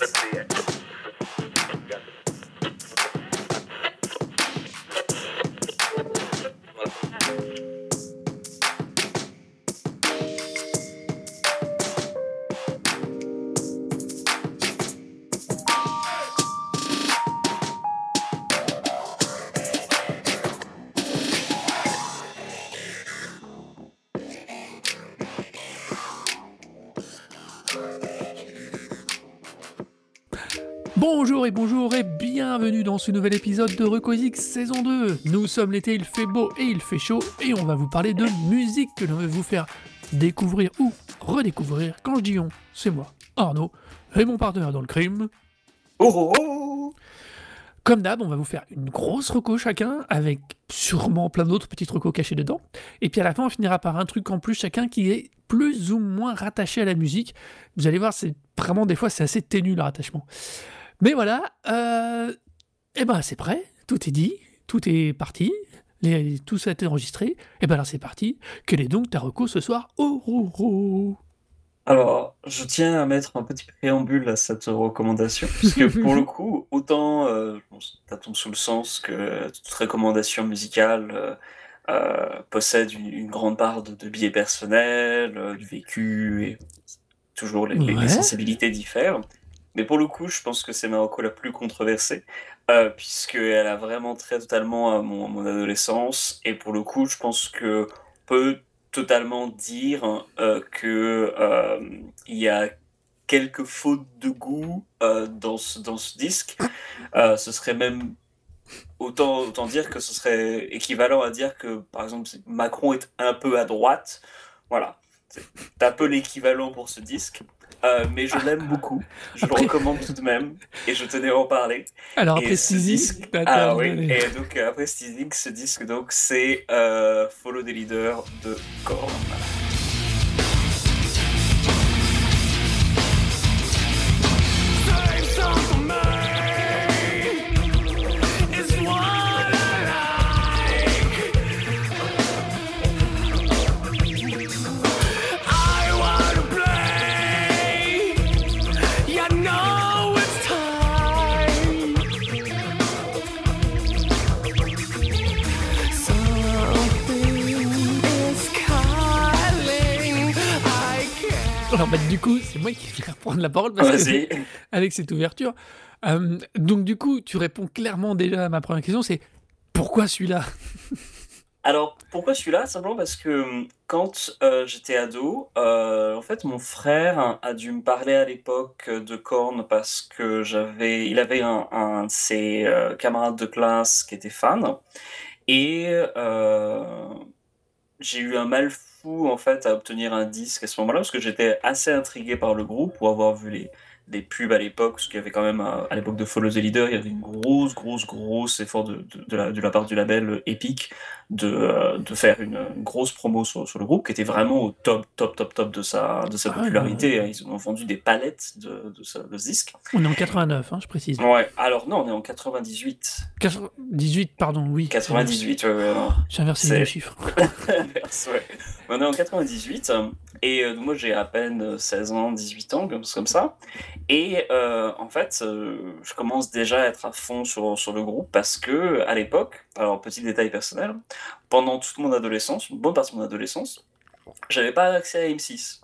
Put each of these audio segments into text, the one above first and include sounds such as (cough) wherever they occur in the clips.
Bonjour et bonjour et bienvenue dans ce nouvel épisode de Recoisic saison 2. Nous sommes l'été, il fait beau et il fait chaud et on va vous parler de musique que l'on va vous faire découvrir ou redécouvrir. Quand je dis on, c'est moi, Arnaud, et mon partenaire dans le crime. Oh, oh, oh. Comme d'hab, on va vous faire une grosse reco chacun, avec sûrement plein d'autres petites recos cachées dedans. Et puis à la fin, on finira par un truc en plus chacun qui est plus ou moins rattaché à la musique. Vous allez voir, c'est vraiment des fois c'est assez ténu le rattachement. Mais voilà, euh, eh ben c'est prêt, tout est dit, tout est parti, les, tout ça a été enregistré. Et ben alors c'est parti. Quel est donc ta reco ce soir, Auroro Alors, je tiens à mettre un petit préambule à cette recommandation, parce que pour le coup, autant euh, bon, ça tombe sous le sens que toute recommandation musicale euh, euh, possède une, une grande part de, de biais personnel, euh, du vécu, et toujours les, sensibilités diffèrent. Mais pour le coup, je pense que c'est ma reco la plus controversée, euh, puisqu'elle a vraiment trait totalement à mon, adolescence. Et pour le coup, je pense que peut totalement dire euh, que euh, il y a quelques fautes de goût euh, dans ce, dans ce disque. Euh, ce serait même autant, autant dire que ce serait équivalent à dire que, par exemple, Macron est un peu à droite. Voilà. C'est un peu l'équivalent pour ce disque. Euh, mais je l'aime beaucoup. Je Après- le recommande tout de même. Et je tenais à en parler. Alors Et après disque- t'as- Ah oui, et donc euh, après ce disque, donc c'est euh, Follow the Leader de Korn. Alors bah, du coup, c'est moi qui vais reprendre la parole parce que Vas-y. (laughs) avec cette ouverture. Euh, donc du coup, tu réponds clairement déjà à ma première question, c'est pourquoi celui-là? (laughs) Alors, pourquoi celui-là? Simplement parce que hum, quand euh, j'étais ado, euh, en fait, mon frère a dû me parler à l'époque de Korn parce que j'avais, il avait un, un de ses euh, camarades de classe qui était fan. Et euh, j'ai eu un mal en fait, à obtenir un disque à ce moment-là parce que j'étais assez intrigué par le groupe pour avoir vu les, des pubs à l'époque, parce qu'il y avait quand même, à, à l'époque de Follow the Leader, il y avait une grosse, grosse, grosse effort de, de, de la, de la part du label Epic de, euh, de faire une, une grosse promo sur, sur le groupe qui était vraiment au top, top, top, top de sa, de sa Ah ouais, popularité. Ils ont vendu des palettes de, de, ce, disque. On est en 89, hein, je précise. Ouais, alors non, on est en 98. 18, pardon, oui. 98, ouais. J'ai inversé les chiffres. (laughs) Ouais. On est en 98 euh, et euh, moi j'ai à peine euh, 16 ans, 18 ans, comme, comme ça. Et euh, en fait, euh, je commence déjà à être à fond sur, sur le groupe parce que à l'époque, alors petit détail personnel, pendant toute mon adolescence, une bonne partie de mon adolescence, j'avais pas accès à M6.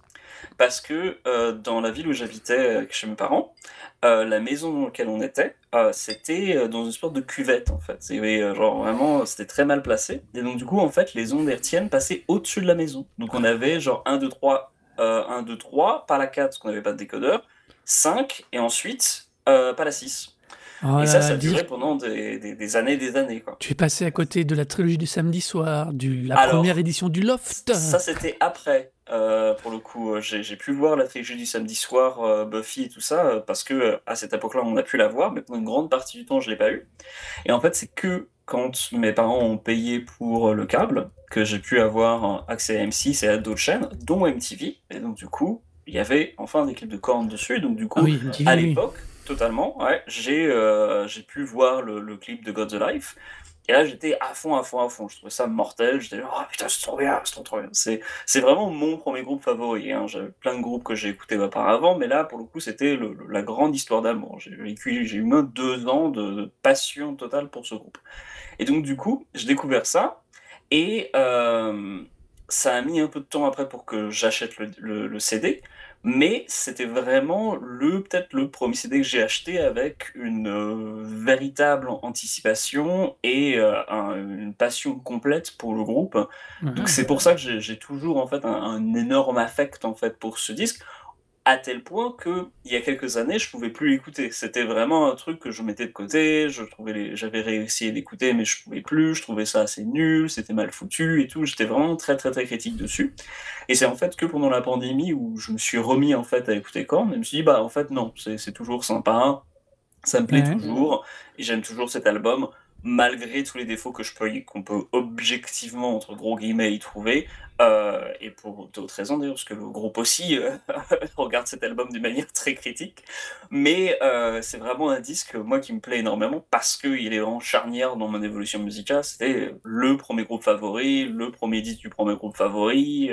Parce que euh, dans la ville où j'habitais chez mes parents, la maison dans laquelle on était, c'était dans une sorte de cuvette en fait. Euh, genre vraiment, c'était très mal placé. Et donc du coup, en fait, les ondes hertziennes passaient au-dessus de la maison. Donc on avait genre 1, 2, 3, euh, 1, 2, 3, pas la 4 parce qu'on n'avait pas de décodeur, 5 et ensuite euh, pas la 6. Oh et ça, ça a dire duré pendant des, des, des années des années quoi. Tu es passé à côté de la trilogie du samedi soir, de la Alors, première édition du Loft. Ça, c'était après, euh, pour le coup. J'ai j'ai pu voir la trilogie du samedi soir, euh, Buffy et tout ça, euh, parce que euh, à cette époque-là, on a pu la voir, mais pendant une grande partie du temps, je l'ai pas eu. Et en fait, c'est que quand mes parents ont payé pour euh, le câble que j'ai pu avoir euh, accès à M6 et à d'autres chaînes, dont MTV. Et donc, du coup, il y avait enfin des clips de Korn dessus. Donc, du coup, Ah oui, à l'époque, totalement, ouais, j'ai euh, pu voir le, le clip de God the Life. Et là, j'étais à fond, à fond, à fond. Je trouvais ça mortel. J'étais là, oh putain, c'est trop bien, c'est trop, trop bien. C'est, vraiment mon premier groupe favori. Hein. J'avais plein de groupes que j'ai écoutés auparavant, mais là, pour le coup, c'était la grande histoire d'amour. J'ai vécu, j'ai eu moins de deux ans de, de passion totale pour ce groupe. Et donc, du coup, j'ai découvert ça. Et euh, ça a mis un peu de temps après pour que j'achète le, le- le CD. Mais c'était vraiment le peut-être le premier CD que j'ai acheté avec une euh, véritable anticipation et euh, un- une passion complète pour le groupe. Donc c'est pour ça que j'ai j'ai toujours en fait un, un énorme affect en fait pour ce disque, à tel point que il y a quelques années je pouvais plus l'écouter. C'était vraiment un truc que je mettais de côté. Je trouvais les- j'avais réussi à l'écouter mais je pouvais plus. Je trouvais ça assez nul, c'était mal foutu et tout. J'étais vraiment très très très critique dessus. Et c'est en fait que pendant la pandémie où je me suis remis en fait à écouter Korn et je me suis dit bah en fait non c'est c'est toujours sympa, ça me plaît Ouais. toujours et j'aime toujours cet album malgré tous les défauts que je peux qu'on peut objectivement entre gros guillemets y trouver euh, et pour d'autres raisons d'ailleurs parce que le groupe aussi euh, (laughs) regarde cet album d'une manière très critique. Mais euh, c'est vraiment un disque moi qui me plaît énormément parce qu'il est vraiment charnière dans mon évolution musicale. C'était le premier groupe favori le premier disque du premier groupe favori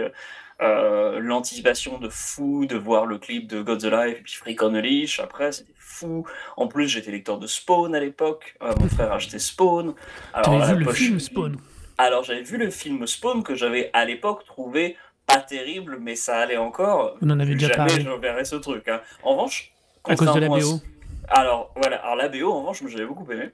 euh, l'anticipation de fou de voir le clip de God's Alive et puis Freak on a Leash après c'était fou. En plus j'étais lecteur de Spawn à l'époque. Euh, mon frère achetait Spawn. Alors vu le poche- film Spawn? Alors j'avais vu le film Spawn que j'avais à l'époque trouvé pas terrible mais ça allait encore. On en avait déjà jamais parlé. je verrais ce truc hein. en revanche À cause de la BO. alors voilà. Alors la BO en revanche j'avais beaucoup aimé.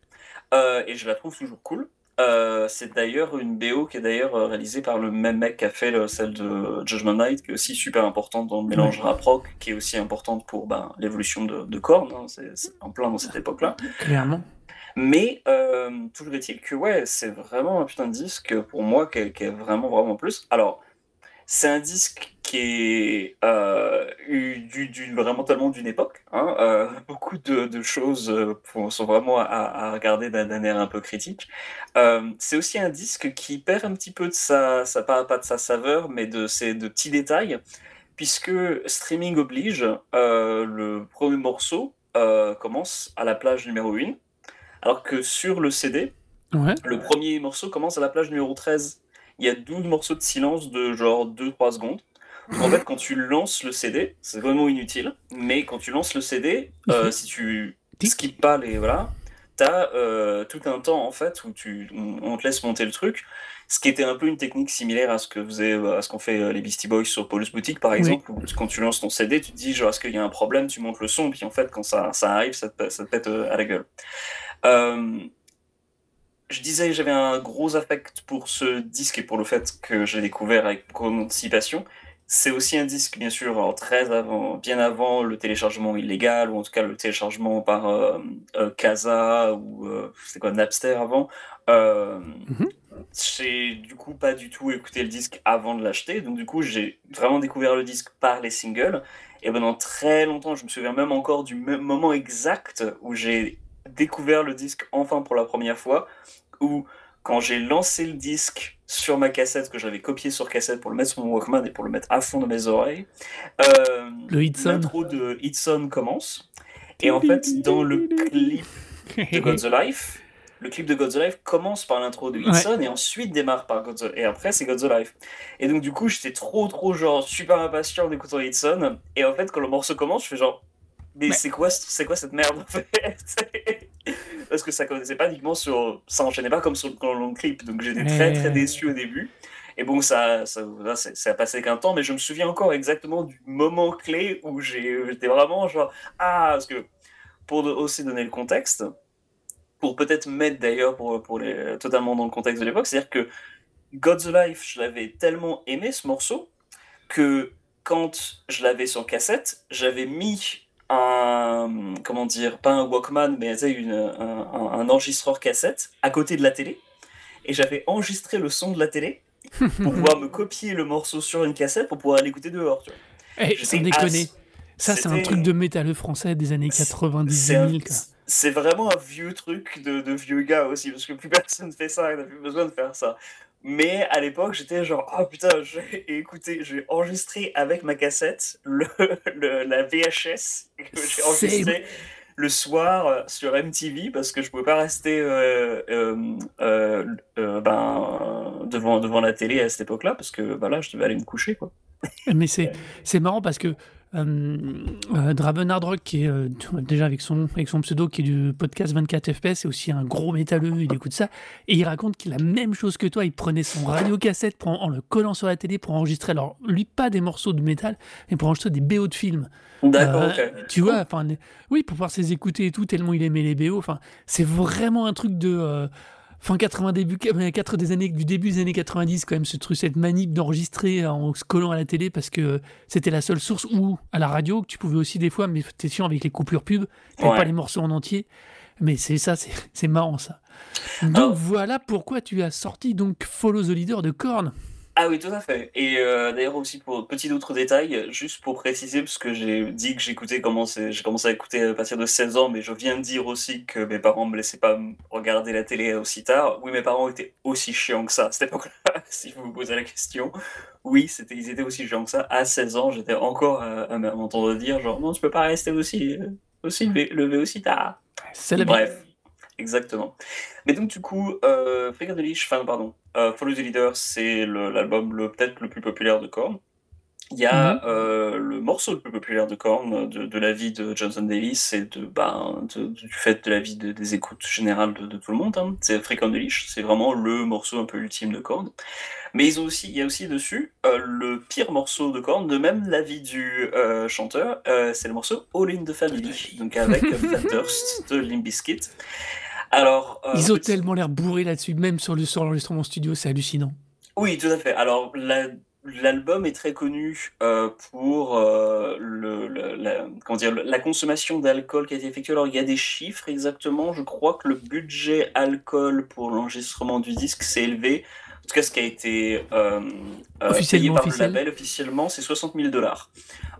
Euh, et je la trouve toujours cool Euh, c'est d'ailleurs une BO qui est d'ailleurs euh, réalisée par le même mec qui a fait le- celle de Judgment Night, qui est aussi super importante dans le mélange rap-rock, qui est aussi importante pour ben, l'évolution de, de Korn, hein, c'est en plein dans cette époque-là. Clairement. Mais euh, toujours est-il que ouais, c'est vraiment un putain de disque pour moi qui est, qui est vraiment vraiment plus. Alors, c'est un disque qui est euh, eu- du, du- vraiment tellement d'une époque. hein, euh, (laughs) beaucoup de, de choses euh, pour- sont vraiment à, à regarder d'un air un peu critique. Euh, c'est aussi un disque qui perd un petit peu de sa, sa pas, pas de sa saveur, mais de ses de petits détails, puisque streaming oblige, euh, le premier morceau euh, commence à la plage numéro 1, alors que sur le CD, Ouais. le premier morceau commence à la plage numéro 13. Il y a 12 morceaux de silence de genre 2-3 secondes. En fait, quand tu lances le CD, c'est vraiment inutile, mais quand tu lances le CD, euh, Mhm. si tu skippes pas les. Voilà, t'as euh, tout un temps en fait où tu, on te laisse monter le truc. Ce qui était un peu une technique similaire à ce que faisaient, à ce qu'ont fait euh, les Beastie Boys sur Paul's Boutique, par Oui. exemple, où quand tu lances ton CD, tu te dis, genre, est-ce qu'il y a un problème, tu montes le son, puis en fait, quand ça, ça arrive, ça te, ça te pète euh, à la gueule. Euh, je disais que j'avais un gros affect pour ce disque et pour le fait que j'ai découvert avec beaucoup d'anticipation. C'est aussi un disque, bien sûr, très avant, bien avant le téléchargement illégal, ou en tout cas le téléchargement par euh, euh, Casa ou euh, c'est quoi Napster avant. Mhm. J'ai du coup pas du tout écouté le disque avant de l'acheter, donc du coup j'ai vraiment découvert le disque par les singles. Et pendant très longtemps, je me souviens même encore du moment exact où j'ai découvert le disque enfin pour la première fois, où quand j'ai lancé le disque sur ma cassette, que j'avais copié sur cassette pour le mettre sur mon Walkman et pour le mettre à fond de mes oreilles, euh, Le l'intro de Hitson commence. Et en fait, dans le clip de God's Life, le clip de God's Life commence par l'intro de Hitson et ensuite démarre par God's et après c'est God's Life. Et donc du coup j'étais trop trop genre super impatient d'écouter Hitson et en fait quand le morceau commence je fais genre mais c'est quoi quoi cette merde en fait? (laughs) Parce que ça connaissait pas uniquement sur ça enchaînait pas comme sur le long clip donc j'étais très très déçu au début. Et bon ça ça, ça a passé qu'un temps mais je me souviens encore exactement du moment clé où j'étais vraiment genre ah parce que pour aussi donner le contexte pour peut-être mettre d'ailleurs pour, pour les, totalement dans le contexte de l'époque, c'est-à-dire que God's Life, je l'avais tellement aimé ce morceau que quand je l'avais sur cassette, j'avais mis un, comment dire, pas un Walkman, mais une, un, enregistreur cassette à côté de la télé, et j'avais enregistré le son de la télé (laughs) pour pouvoir me copier le morceau sur une cassette pour pouvoir l'écouter dehors. Tu vois. Eh, J'étais sans déconner. Ça, c'est un truc de métalleux français des années C'est- 90 C'est un- 2000, quoi. c'est vraiment un vieux truc de, de vieux gars aussi, parce que plus personne fait ça, il n'a plus besoin de faire ça. Mais à l'époque, j'étais genre, oh putain, j'ai écouté, j'ai enregistré avec ma cassette le, (laughs) le- la VHS que j'ai enregistré le soir euh, sur MTV parce que je pouvais pas rester euh, euh, ben, devant, devant la télé à cette époque-là parce que bah, là, je devais aller me coucher. Quoi. Mais c'est c'est marrant parce que euh, euh, Draven Hardrock, qui est euh, déjà avec son, avec son pseudo, qui est du podcast 24 FPS, c'est aussi un gros métalleux, il écoute ça, et il raconte qu'il a la même chose que toi, il prenait son radio-cassette pour en, en le collant sur la télé pour enregistrer, alors lui, pas des morceaux de métal, mais pour enregistrer des BO de films. D'accord, Euh, ok. Tu vois, enfin, les- oui, pour pouvoir se les écouter et tout, tellement il aimait les BO. Enfin, c'est vraiment un truc de fin 80, début 4 des années, du début des années 90, quand même, ce truc, cette manip d'enregistrer en se collant à la télé parce que c'était la seule source ou à la radio que tu pouvais aussi des fois, mais t'es sûr avec les coupures pub, t'avais Ouais. pas les morceaux en entier. Mais c'est ça, c'est marrant ça. Donc Alors- voilà pourquoi tu as sorti donc Follow the Leader de Korn. Ah oui, tout à fait. Et euh, d'ailleurs aussi pour petit autre détail, juste pour préciser, parce que j'ai dit que j'écoutais commencé, j'ai commencé à écouter à partir de 16 ans, mais je viens de dire aussi que mes parents me laissaient pas regarder la télé aussi tard. Oui, mes parents étaient aussi chiants que ça à cette époque-là, (laughs) si vous vous posez la question. Oui, c'était, ils étaient aussi chiants que ça. À 16 ans, j'étais encore à, à m'entendre dire genre non, tu peux pas rester aussi, euh, aussi levé, levé aussi tard. C'est la. Bref, exactement. Mais donc du coup, euh, Figure de Lich, enfin pardon, euh, Follow the Leader, c'est l'album le, peut-être le plus populaire de Korn. Il y a Mhm. euh, le morceau le plus populaire de Korn, de, de la vie de Johnson Davis et de, ben, de- du fait de la vie de- des écoutes générales de, tout le monde. hein. C'est Freak on the Leash, c'est vraiment le morceau un peu ultime de Korn. Mais ils ont aussi, il y a aussi dessus euh, le pire morceau de Korn, de même la vie du euh, chanteur, c'est le morceau All in the Family, donc avec (laughs) Fat Durst de Limp Bizkit. Alors, euh, Ils ont tellement l'air bourrés là-dessus, même sur le sur l'enregistrement studio, c'est hallucinant. Oui, tout à fait. Alors, la- l'album est très connu euh, pour euh, le, le- la, comment dire, la consommation d'alcool qui a été effectuée. Alors, il y a des chiffres exactement. Je crois que le budget alcool pour l'enregistrement du disque s'est élevé. En tout cas, ce qui a été Officiellement payé par officiel. le label officiellement, c'est 60 000 dollars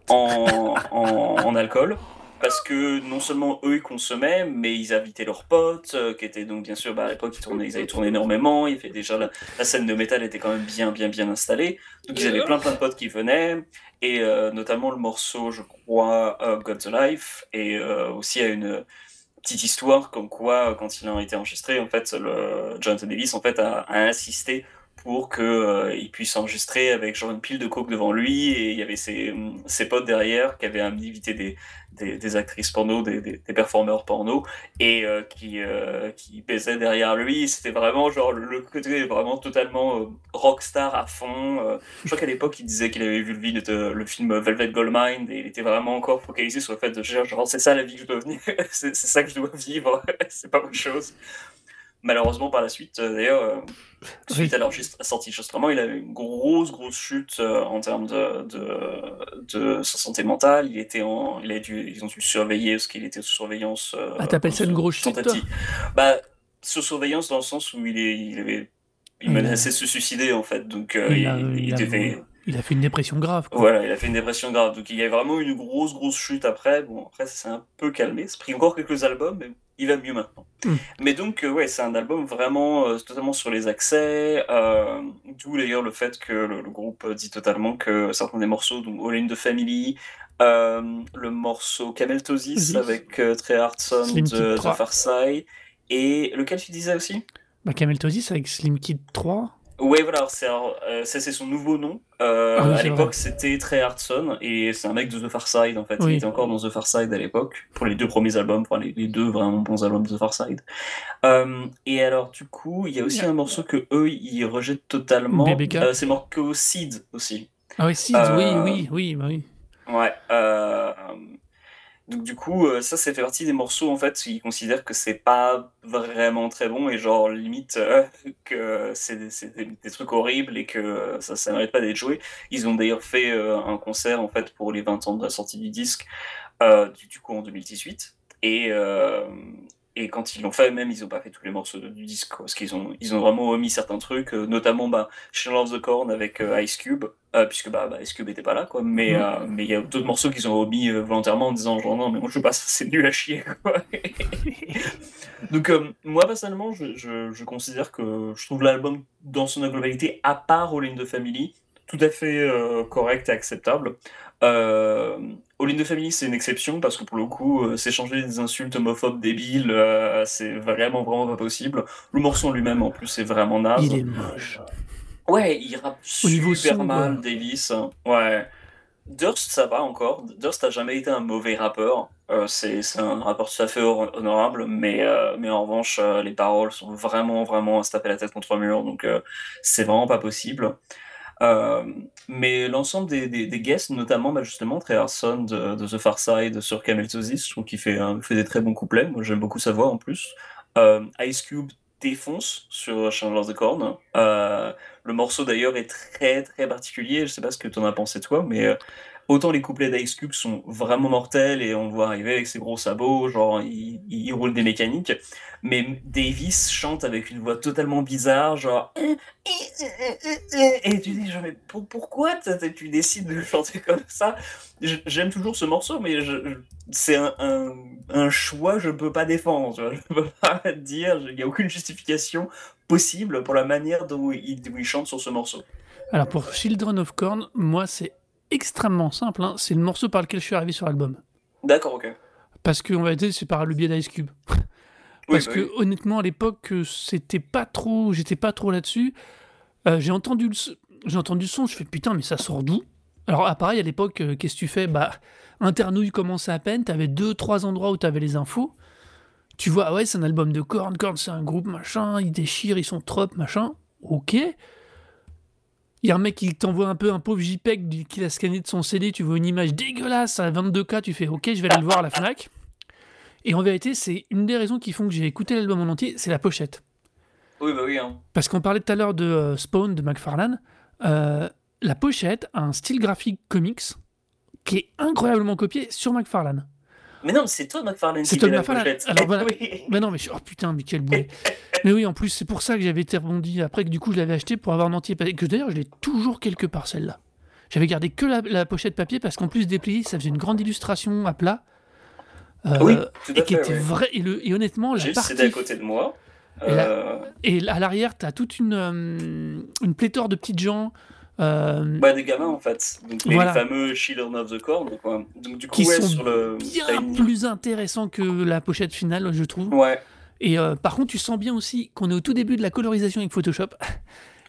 en, en, en alcool. Parce que non seulement eux ils consommaient, mais ils invitaient leurs potes, euh, qui étaient donc bien sûr, bah, à l'époque ils, avaient tourné énormément, il y avait déjà la, scène de métal était quand même bien bien bien installée, donc ils avaient plein plein de potes qui venaient, et euh, notamment le morceau, je crois, euh, the Life, et euh, aussi à une petite histoire comme quoi, quand il a été enregistré, en fait, le Jonathan Davis en fait a insisté pour que euh, puisse enregistrer avec genre une pile de coke devant lui et il y avait ses, ses potes derrière qui avaient invité des, des, des actrices porno, des, des, performeurs porno et euh, qui, euh, qui baisaient derrière lui. C'était vraiment genre le, côté vraiment totalement euh, rockstar à fond. Je crois qu'à l'époque il disait qu'il avait vu le, film Velvet Goldmine et il était vraiment encore focalisé sur le fait de genre c'est ça la vie que je dois venir, (laughs) c'est ça que je dois vivre, (laughs) c'est pas autre chose. Malheureusement, par la suite, euh, d'ailleurs, euh, suite Oui. à leur sortie enregistrement, il a eu une grosse, grosse chute euh, en termes de, de, de sa santé mentale. Il était en, il a dû, ils ont dû le surveiller parce qu'il était sous surveillance. Ah, t'appelles ça une grosse chute, toi. Bah, sous surveillance dans le sens où il, est, il avait, il Il menaçait de se suicider en fait. Donc, euh, Il il, il il devait. Il a fait une dépression grave. quoi. Voilà, il a fait une dépression grave. Donc il y a vraiment une grosse, grosse chute après. Bon, après, ça s'est un peu calmé. Ça a pris encore quelques albums, mais il va mieux maintenant. Mm. Mais donc, euh, ouais, c'est un album vraiment euh, totalement sur les accès. euh, D'où d'ailleurs le fait que le, le groupe dit totalement que certains des morceaux, donc All in the Family, euh, le morceau Cameltosis Oui. avec euh, Trey Hartson de 3. The Far Side, et lequel tu disais aussi? Bah, Camel Tosis avec Slim Kid 3. Ouais, voilà, c'est euh, ça c'est son nouveau nom. Euh, Ah oui, à l'époque, c'était Trey Hartson et c'est un mec de The Far Side en fait. Oui. Il était encore dans The Far Side à l'époque pour les deux premiers albums, pour les, les deux vraiment bons albums de The Far Side. Euh, et alors, du coup, il y a aussi un morceau que eux ils rejettent totalement. Euh, c'est Marco Seed aussi. Ah oui, Euh, oui, oui, oui, bah oui. Ouais. Donc du coup, euh, ça, ça fait partie des morceaux en fait, ils considèrent que c'est pas vraiment très bon et genre limite euh, (laughs) que c'est des, c'est trucs horribles et que ça, ça mérite pas d'être joué. Ils ont d'ailleurs fait euh, un concert en fait pour les 20 ans de la sortie du disque, du, du coup en 2018. Et, et quand ils l'ont fait, même ils ont pas fait tous les morceaux du disque, quoi, parce qu'ils ont, ils ont vraiment omis certains trucs, euh, notamment bah, She Loves the Corn avec euh, Ice Cube, euh, puisque bah, bah, Ice Cube était pas là, quoi. Mais euh, mais il y a d'autres morceaux qu'ils ont omis euh, volontairement en disant genre non, mais moi je veux pas, (laughs) ça, c'est nul à chier, quoi. (laughs) Donc moi personnellement, je, je, je considère que je trouve l'album dans son globalité, à part All in the Family, tout à fait correct et acceptable. Euh, All in the Family, c'est une exception parce que pour le coup, euh, s'échanger des insultes homophobes débiles, euh, c'est vraiment, vraiment pas possible. Le morceau lui-même, en plus, c'est vraiment naze. Il est moche. Ouais, il rappe Au super son, mal. Davis. Ouais. Durst, ça va encore. Durst a jamais été un mauvais rappeur. Euh, c'est un rappeur tout à fait honorable, mais, mais en revanche, les paroles sont vraiment, vraiment à se taper la tête contre un mur, donc c'est vraiment pas possible. Euh, mais l'ensemble des, des, guests, notamment bah, justement Trey Arson de, de The Far Side sur Cameltosis, je trouve qu'il fait, fait des très bons couplets. Moi, j'aime beaucoup sa voix en plus. Euh, Ice Cube défonce sur Chandler's the Corn. Euh, le morceau d'ailleurs est très très particulier. Je sais pas ce que tu en as pensé toi, mais euh, autant les couplets d'Ice Cube sont vraiment mortels et on le voit arriver avec ses gros sabots, genre il, roule des mécaniques. Mais Davis chante avec une voix totalement bizarre, genre et tu dis pourquoi tu décides de chanter comme ça? J'aime toujours ce morceau, mais c'est un, choix je peux pas défendre. Je peux pas (laughs) dire, il n'y a aucune justification possible pour la manière dont il, dont il chante sur ce morceau. Alors pour Children of Corn, moi c'est extrêmement simple. hein. C'est le morceau par lequel je suis arrivé sur l'album. D'accord, ok. Parce que on va dire c'est par le biais d'Ice Cube. Oui, Parce bah que oui. honnêtement à l'époque euh, c'était pas trop, j'étais pas trop là-dessus. Euh, j'ai entendu le, j'ai entendu le son, je fais putain mais ça sort d'où? Alors ah, pareil à l'époque euh, qu'est-ce que tu fais? Bah Internouille commençait à peine, t'avais deux trois endroits où t'avais les infos. Tu vois ah ouais c'est un album de Korn, Korn c'est un groupe machin, ils déchirent, ils sont trop machin. Ok. Il y a un mec qui t'envoie un peu un pauvre JPEG qu'il a scanné de son CD, tu vois une image dégueulasse à 22K, tu fais ok, je vais aller le voir à la Fnac. Et en vérité, c'est une des raisons qui font que j'ai écouté l'album en entier, c'est la pochette. Oui, bah oui. Hein. Parce qu'on parlait tout à l'heure de euh, Spawn de McFarlane, euh, la pochette a un style graphique comics qui est incroyablement copié sur McFarlane. Mais non, c'est toi, McFarlane, C'est qui Todd fait la McFarlane. pochette. Alors (laughs) voilà. Oui. Mais non, mais je- oh putain, mais quel boulet. mais oui, en plus, c'est pour ça que j'avais été rebondi après que du coup je l'avais acheté pour avoir un entier. Que d'ailleurs, je l'ai toujours quelque part celle-là. J'avais gardé que la, la pochette papier parce qu'en plus déplié, ça faisait une grande illustration à plat. Euh, Oui, tout et à qui fait. était ouais. vrai. Et, le, et honnêtement, la partie. CD à côté de moi. Et Euh, Et à l'arrière, tu as toute une, euh, une pléthore de petites gens euh, Bah, des gamins en fait. Donc, les Voilà. fameux Children of the Corn. Quoi. Donc, du coup, Qui ouais, sont sur le. t'as bien une- plus intéressants que la pochette finale, je trouve. Ouais. Et euh, par contre, tu sens bien aussi qu'on est au tout début de la colorisation avec Photoshop.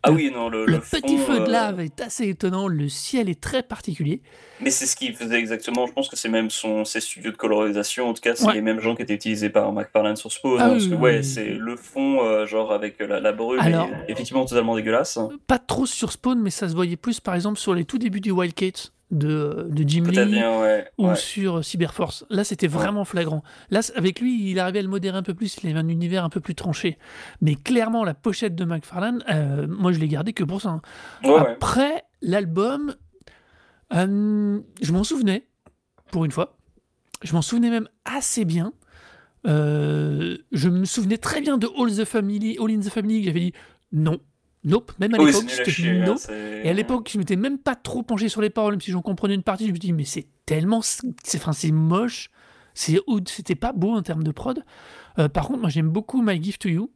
Ah Le- oui, non, le, Le, le petit feu de euh, lave est assez étonnant, le ciel est très particulier. Mais c'est ce qu'il faisait exactement. Je pense que c'est même son, ses studios de colorisation. En tout cas, c'est Ouais. les mêmes gens qui étaient utilisés par McFarlane sur Spawn. Ah hein, oui, parce que, ouais, oui. c'est le fond, euh, genre avec la, la brume, Alors- est effectivement totalement dégueulasse. Pas trop sur Spawn, mais ça se voyait plus par exemple sur les tout débuts du Wildcat de, de Jim Lee bien, ouais. ou ouais. sur Cyberforce. Là, c'était vraiment flagrant. Là, avec lui, il arrivait à le modérer un peu plus, il avait un univers un peu plus tranché. Mais clairement, la pochette de McFarlane, euh, moi, je l'ai gardée que pour ça. hein. Après, l'album, euh, je m'en souvenais, pour une fois. Je m'en souvenais même assez bien. Euh, je me souvenais très bien de All, the Family, All in the Family. J'avais dit non, nope. Même à Oui, l'époque, j'étais dit hein, Et à l'époque, je m'étais même pas trop penché sur les paroles, même si j'en comprenais une partie. Je me dis, mais c'est tellement. C'est enfin, moche. C'est C'était pas beau en termes de prod. Euh, par contre, moi, j'aime beaucoup My Gift to You.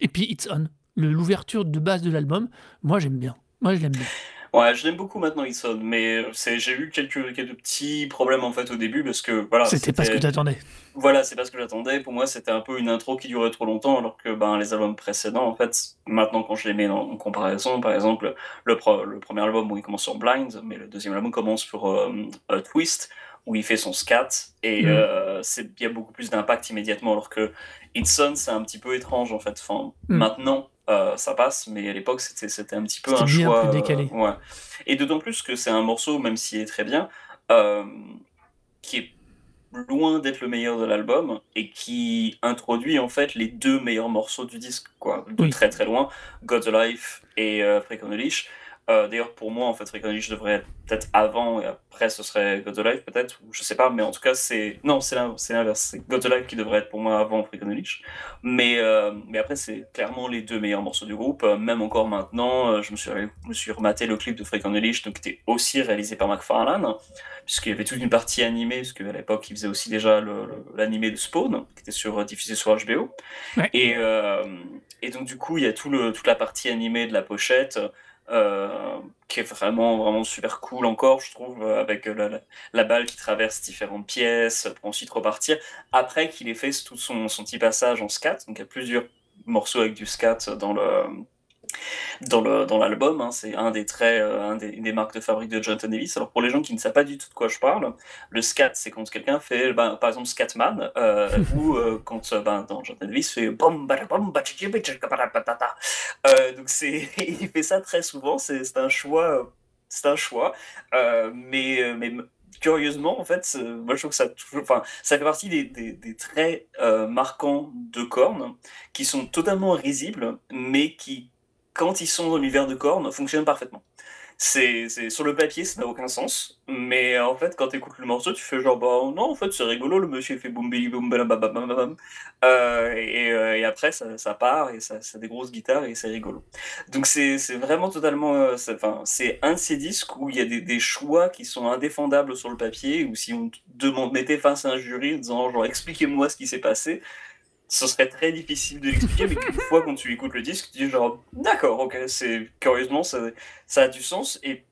Et puis It's On. L'ouverture de base de l'album. Moi, j'aime bien. Moi, je l'aime bien. Ouais, je l'aime beaucoup maintenant, Ixon, mais c'est, j'ai eu quelques, quelques petits problèmes en fait au début parce que voilà. C'était pas ce que t'attendais. Voilà, c'est pas ce que j'attendais. Pour moi, c'était un peu une intro qui durait trop longtemps, alors que ben, les albums précédents, en fait, maintenant quand je les mets en, en comparaison, par exemple, le, pro- le premier album où il commence sur Blind, mais le deuxième album commence sur euh, euh, Twist, où il fait son scat, et Mhm. euh, c'est, il y a beaucoup plus d'impact immédiatement, alors que It's On, c'est un petit peu étrange, en fait. Enfin, Mhm. maintenant, euh, ça passe, mais à l'époque, c'était, un petit peu un bien choix. plus décalé. ouais. Et d'autant plus que c'est un morceau, même s'il est très bien, qui est loin d'être le meilleur de l'album et qui introduit en fait les deux meilleurs morceaux du disque, quoi, de Oui. très très loin, God's Life et euh, Freak on a Leash. Euh, D'ailleurs, pour moi, en fait, Leash devrait être peut-être avant et après ce serait God's Life, peut-être, ou je sais pas, mais en tout cas, c'est. Non, c'est l'in- c'est l'inverse, c'est God's Life qui devrait être pour moi avant Leash. Mais, euh, mais après, c'est clairement les deux meilleurs morceaux du groupe. Euh, même encore maintenant, euh, je me suis, je me suis rematé le clip de Leash, donc qui était aussi réalisé par McFarlane puisqu'il y avait toute une partie animée, parce qu'à l'époque, il faisait aussi déjà l'animé de Spawn, qui était sur, diffusé sur HBO. Ouais. Et, euh, et donc, du coup, il y a tout le, toute la partie animée de la pochette, qui est vraiment, vraiment super cool encore, je trouve, avec la balle qui traverse différentes pièces pour ensuite repartir. Après qu'il ait fait tout son, son petit passage en scat, donc il y a plusieurs morceaux avec du scat dans le dans le dans l'album, hein, c'est un des traits, euh, un des, une des marques de fabrique de Jonathan Davis. Alors pour les gens qui ne savent pas du tout de quoi je parle, le scat, c'est quand quelqu'un fait, ben, par exemple, Scatman, euh, (laughs) ou euh, quand euh, ben, dans Jonathan Davis fait donc c'est, (laughs) il fait ça très souvent. C'est c'est un choix, c'est un choix, euh, mais euh, mais m- curieusement en fait, moi je trouve que ça, enfin ça fait partie des, des, des traits euh, marquants de Korn qui sont totalement risibles, mais qui quand ils sont dans l'univers de Korn, fonctionnent parfaitement. C'est, sur le papier, ça n'a aucun sens, mais en fait, quand tu écoutes le morceau, tu fais genre, bah non, en fait, c'est rigolo, le monsieur fait boum bili boum bam. Euh, et, euh, et après, ça, ça part, et ça, ça a des grosses guitares, et c'est rigolo. Donc, c'est, vraiment totalement. euh, c'est, enfin, c'est un de ces disques où il y a des, des choix qui sont indéfendables sur le papier, ou si on demande, mettait face à un jury en disant, genre, expliquez-moi ce qui s'est passé, ce serait très difficile de l'expliquer, mais qu'une fois quand tu écoutes le disque, tu dis genre, d'accord, ok, c'est curieusement, ça, ça a du sens, et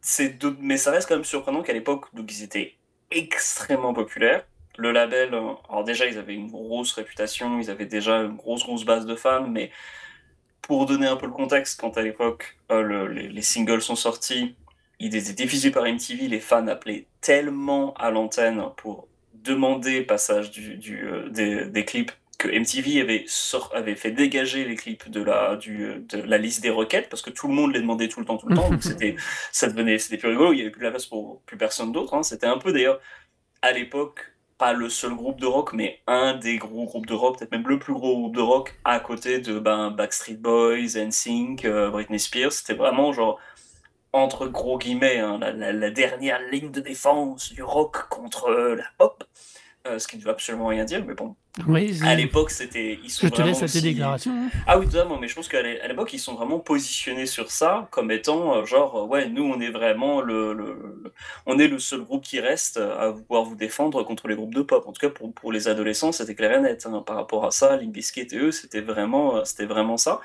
c'est mais ça reste quand même surprenant qu'à l'époque, donc ils étaient extrêmement populaires. Le label, euh, alors déjà, ils avaient une grosse réputation, ils avaient déjà une grosse, grosse base de fans, mais pour donner un peu le contexte, quand à l'époque, euh, le- les, les singles sont sortis, ils étaient diffusés par MTV, les fans appelaient tellement à l'antenne pour demander passage du, du, euh, des clips que MTV avait, sort- avait fait dégager les clips de la, du, de la liste des requêtes parce que tout le monde les demandait tout le temps, tout le temps. Donc (laughs) c'était, ça devenait, c'était plus rigolo. Il n'y avait plus la place pour plus personne d'autre. hein. C'était un peu d'ailleurs à l'époque pas le seul groupe de rock, mais un des gros groupes de rock, peut-être même le plus gros groupe de rock à côté de ben, Backstreet Boys, NSYNC, euh, Britney Spears. C'était vraiment genre entre gros guillemets hein, la, la- la dernière ligne de défense du rock contre euh, la pop. Euh, ce qui ne veut absolument rien dire, mais bon, Oui, à l'époque, c'était. Ils sont je te laisse à tes déclarations. hein. Ah oui, totalement, mais je pense qu'à l'époque, ils sont vraiment positionnés sur ça comme étant euh, genre, euh, ouais, nous, on est vraiment le, le- le- on est le seul groupe qui reste à pouvoir vous défendre contre les groupes de pop. En tout cas, pour, pour les adolescents, c'était clair et net. hein. Par rapport à ça, Limp Bizkit et eux, c'était vraiment, c'était vraiment ça.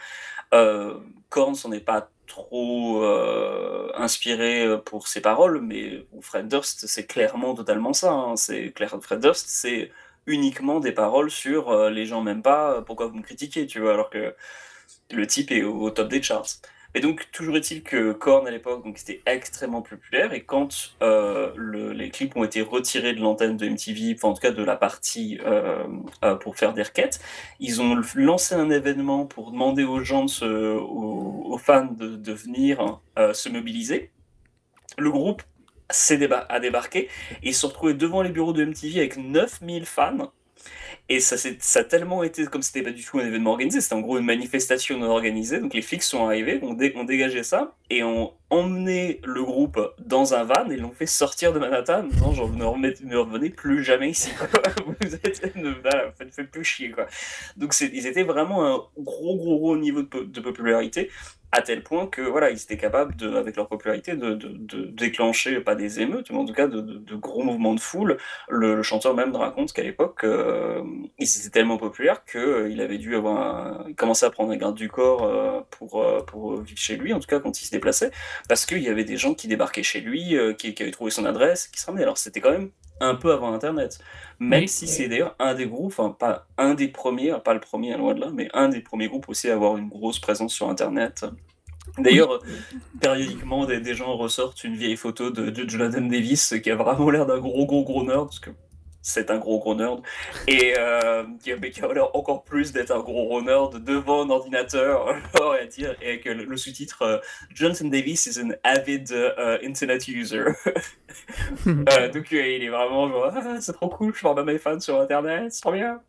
Euh, Korn s'en est pas trop euh, inspiré euh, pour ses paroles, mais Fred Durst, c'est clairement totalement ça. hein. C'est clair, Fred Durst, c'est uniquement des paroles sur euh, les gens m'aiment pas, pourquoi vous me critiquez, tu vois, alors que le type est au top des charts. Et donc, toujours est-il que Korn à l'époque, donc c'était extrêmement populaire, et quand euh, le- les clips ont été retirés de l'antenne de MTV, en tout cas de la partie euh, euh, pour faire des requêtes, ils ont lancé un événement pour demander aux gens, de se, aux, fans de, de venir euh, se mobiliser. Le groupe a débarqué, et ils se retrouvés devant les bureaux de MTV avec 9000 fans, et ça, ça a tellement été, comme c'était pas du tout un événement organisé, c'était en gros une manifestation non organisée. Donc les flics sont arrivés, ont, dé- ont dégagé ça et ont emmené le groupe dans un van et l'ont fait sortir de Manhattan en disant genre ne, remettez- ne revenez plus jamais ici. (laughs) Vous êtes, ne, faites, faites plus chier. Donc ils étaient vraiment un gros gros gros niveau de, po- de popularité à tel point que voilà ils étaient capables avec leur popularité de, de- déclencher pas des émeutes mais en tout cas de, gros mouvements de foule le, chanteur même raconte qu'à l'époque, euh, ils étaient tellement populaires qu'il avait dû avoir un... il commençait à prendre un garde du corps euh, pour, euh, pour vivre chez lui, en tout cas quand il se déplaçait, parce qu'il y avait des gens qui débarquaient chez lui, euh, qui, qui avaient trouvé son adresse, qui se ramenaient. Alors c'était quand même un peu avant Internet, même Oui. si c'est d'ailleurs un des groupes, enfin pas un des premiers, pas le premier, loin de là, mais un des premiers groupes aussi à avoir une grosse présence sur Internet. D'ailleurs, euh, périodiquement, des, des gens ressortent une vieille photo de, de Jonathan Davis qui a vraiment l'air d'un gros, gros, gros nerd, parce que c'est un gros, gros nerd, et euh, qui, a, mais qui a l'air encore plus d'être un gros, gros nerd devant un ordinateur, (laughs) à dire, et avec le, le sous-titre euh, Jonathan Davis is an avid euh, internet user. (laughs) Euh, donc euh, il est vraiment genre, Ah, c'est trop cool, je à mes fans sur internet, c'est trop bien.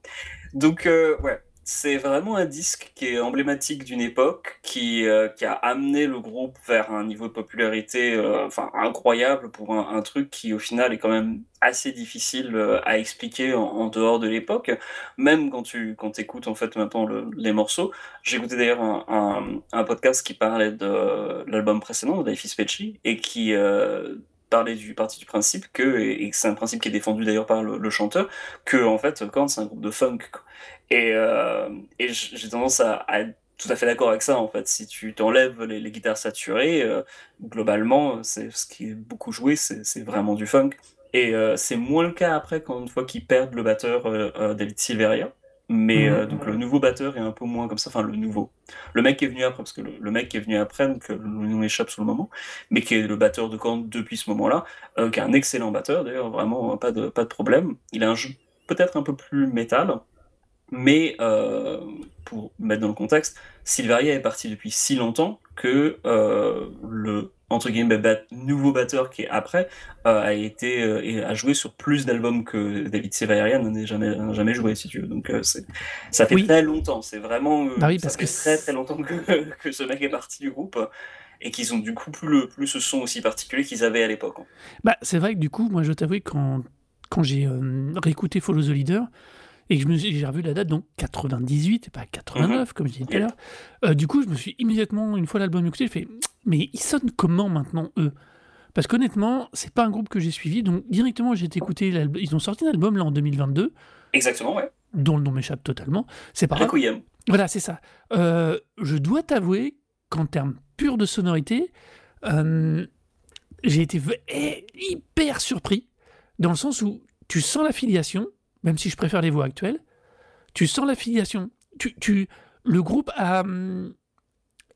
Donc ouais, c'est vraiment un disque qui est emblématique d'une époque, qui, euh, qui a amené le groupe vers un niveau de popularité euh, enfin incroyable pour un, truc qui au final est quand même assez difficile euh, à expliquer en, dehors de l'époque. Même quand tu quand écoutes en fait maintenant le- les morceaux, j'ai écouté d'ailleurs un, podcast qui parlait de l'album précédent de Life is Peachy et qui parlait du parti du principe que, et, c'est un principe qui est défendu d'ailleurs par le, le chanteur, que en fait Korn c'est un groupe de funk. Et, euh, et j'ai tendance à, à tout à fait d'accord avec ça en fait. Si tu t'enlèves les, les guitares saturées, euh, globalement, c'est ce qui est beaucoup joué, c'est vraiment du funk. Et euh, c'est moins le cas après quand une fois qu'ils perdent le batteur David Silveria. Mais euh, donc le nouveau batteur est un peu moins comme ça, enfin le nouveau. Le mec qui est venu après, parce que le, le mec qui est venu après, donc le nom échappe sur le moment, mais qui est le batteur de Korn depuis ce moment-là, qui est un excellent batteur d'ailleurs, vraiment pas de, pas de problème. Il a un jeu peut-être un peu plus métal, mais euh, pour mettre dans le contexte, Silveria est parti depuis si longtemps que euh, le entre guillemets bat- nouveau batteur qui est après euh, a été et a joué sur plus d'albums que David Silveria n'en a jamais, jamais joué si tu veux. Donc c'est ça fait Oui. très longtemps. C'est vraiment Bah oui, ça parce fait que très très longtemps que, (laughs) que ce mec est parti du groupe et qu'ils ont du coup plus le plus ce son aussi particulier qu'ils avaient à l'époque. hein. Bah, c'est vrai que du coup, moi, je t'avoue, quand, quand j'ai euh, réécouté Follow the Leader et je j'ai revu la date, donc 98 et pas 89, comme je disais tout à l'heure, euh, du coup, je me suis immédiatement, une fois l'album écouté, j'ai fait Mais ils sonnent comment maintenant, eux? Parce qu'honnêtement, c'est pas un groupe que j'ai suivi, donc directement, j'ai écouté l'album. Ils ont sorti un album là en 2022, Exactement, ouais. dont le nom m'échappe totalement. C'est pas. Requiem. Voilà, c'est ça. Euh, je dois t'avouer qu'en termes purs de sonorité, euh, j'ai été eh, hyper surpris, dans le sens où tu sens l'affiliation, même si je préfère les voix actuelles, tu sens l'affiliation. Tu, tu, le groupe a... hum,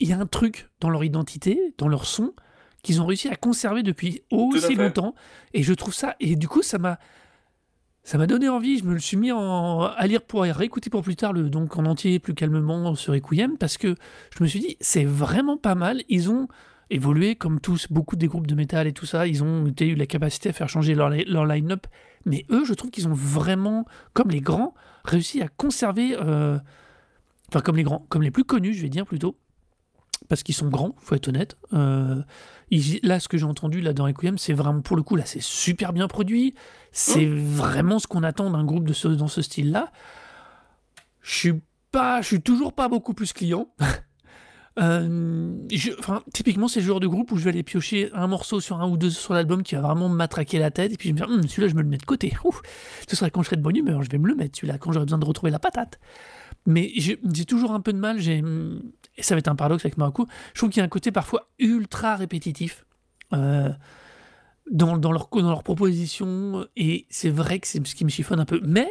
Il y a un truc dans leur identité, dans leur son, qu'ils ont réussi à conserver depuis aussi longtemps. Et je trouve ça... Et du coup, ça m'a... Ça m'a donné envie, je me le suis mis en, à lire pour réécouter pour plus tard, le, donc en entier, plus calmement sur Requiem, parce que je me suis dit, c'est vraiment pas mal. Ils ont évolué comme tous, beaucoup des groupes de métal et tout ça, ils ont eu la capacité à faire changer leur line-up. Mais eux, je trouve qu'ils ont vraiment, comme les grands, réussi à conserver, euh, enfin comme les grands, comme les plus connus, je vais dire plutôt, parce qu'ils sont grands, faut être honnête. Euh, ils- là, ce que j'ai entendu là dans Requiem, c'est vraiment pour le coup là, c'est super bien produit. C'est vraiment ce qu'on attend d'un groupe de ce, dans ce style-là. Je suis pas, je suis toujours pas beaucoup plus client. (laughs) Euh, je- enfin, typiquement, c'est le genre de groupe où je vais aller piocher un morceau sur un ou deux sur l'album qui va vraiment me matraquer la tête, et puis je me dire, Hum, celui-là, je me le mets de côté. Ouh, ce serait quand je serai de bonne humeur, je vais me le mettre, celui-là, quand j'aurai besoin de retrouver la patate. Mais j'ai toujours un peu de mal, j'ai, et ça va être un paradoxe avec Maracu, je trouve qu'il y a un côté parfois ultra répétitif. euh, dans, dans, leur, dans leur proposition, et c'est vrai que c'est ce qui me chiffonne un peu, mais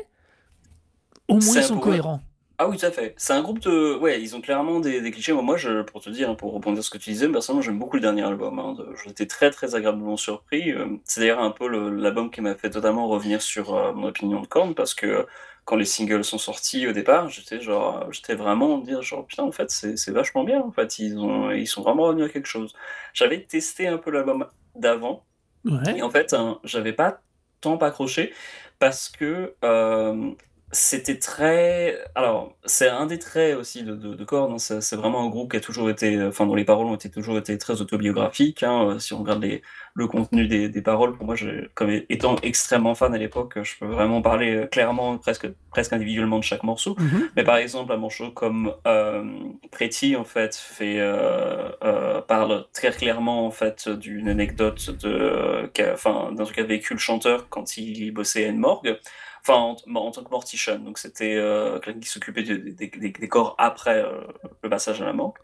au moins ils sont cohérents. Ah oui, tout à fait. C'est un groupe de. Ouais, ils ont clairement des, des clichés. Moi, je, pour te dire, hein, pour rebondir sur ce que tu disais, personnellement, j'aime beaucoup le dernier album. Hein, J'étais très, très agréablement surpris. Euh, C'est d'ailleurs un peu l'album qui m'a fait totalement revenir sur euh, mon opinion de Korn, parce que euh, quand les singles sont sortis au départ, j'étais genre, j'étais vraiment dire genre, putain, en fait, c'est c'est vachement bien. En fait, ils ont, ils sont vraiment revenus à quelque chose. J'avais testé un peu l'album d'avant, Ouais. et en fait, hein, j'avais pas tant accroché parce que euh, c'était très. Alors, c'est un des traits aussi de, de, de Korn. hein, C'est c'est vraiment un groupe qui a toujours été. Enfin, dont les paroles ont été, toujours été très autobiographiques. hein, euh, si on regarde les, le contenu des, des paroles, pour moi, comme étant extrêmement fan à l'époque, je peux vraiment parler euh, clairement, presque, presque individuellement de chaque morceau. Mhm. Mais par exemple, un morceau comme euh, Pretty, en fait, fait, euh, euh, parle très clairement en fait, d'une anecdote de, qu'a- enfin, d'un truc qu'a vécu le chanteur quand il bossait à une morgue, enfin, en, tant que mortician. Donc, c'était euh, quelqu'un qui s'occupait des, corps après euh, le passage à la morgue.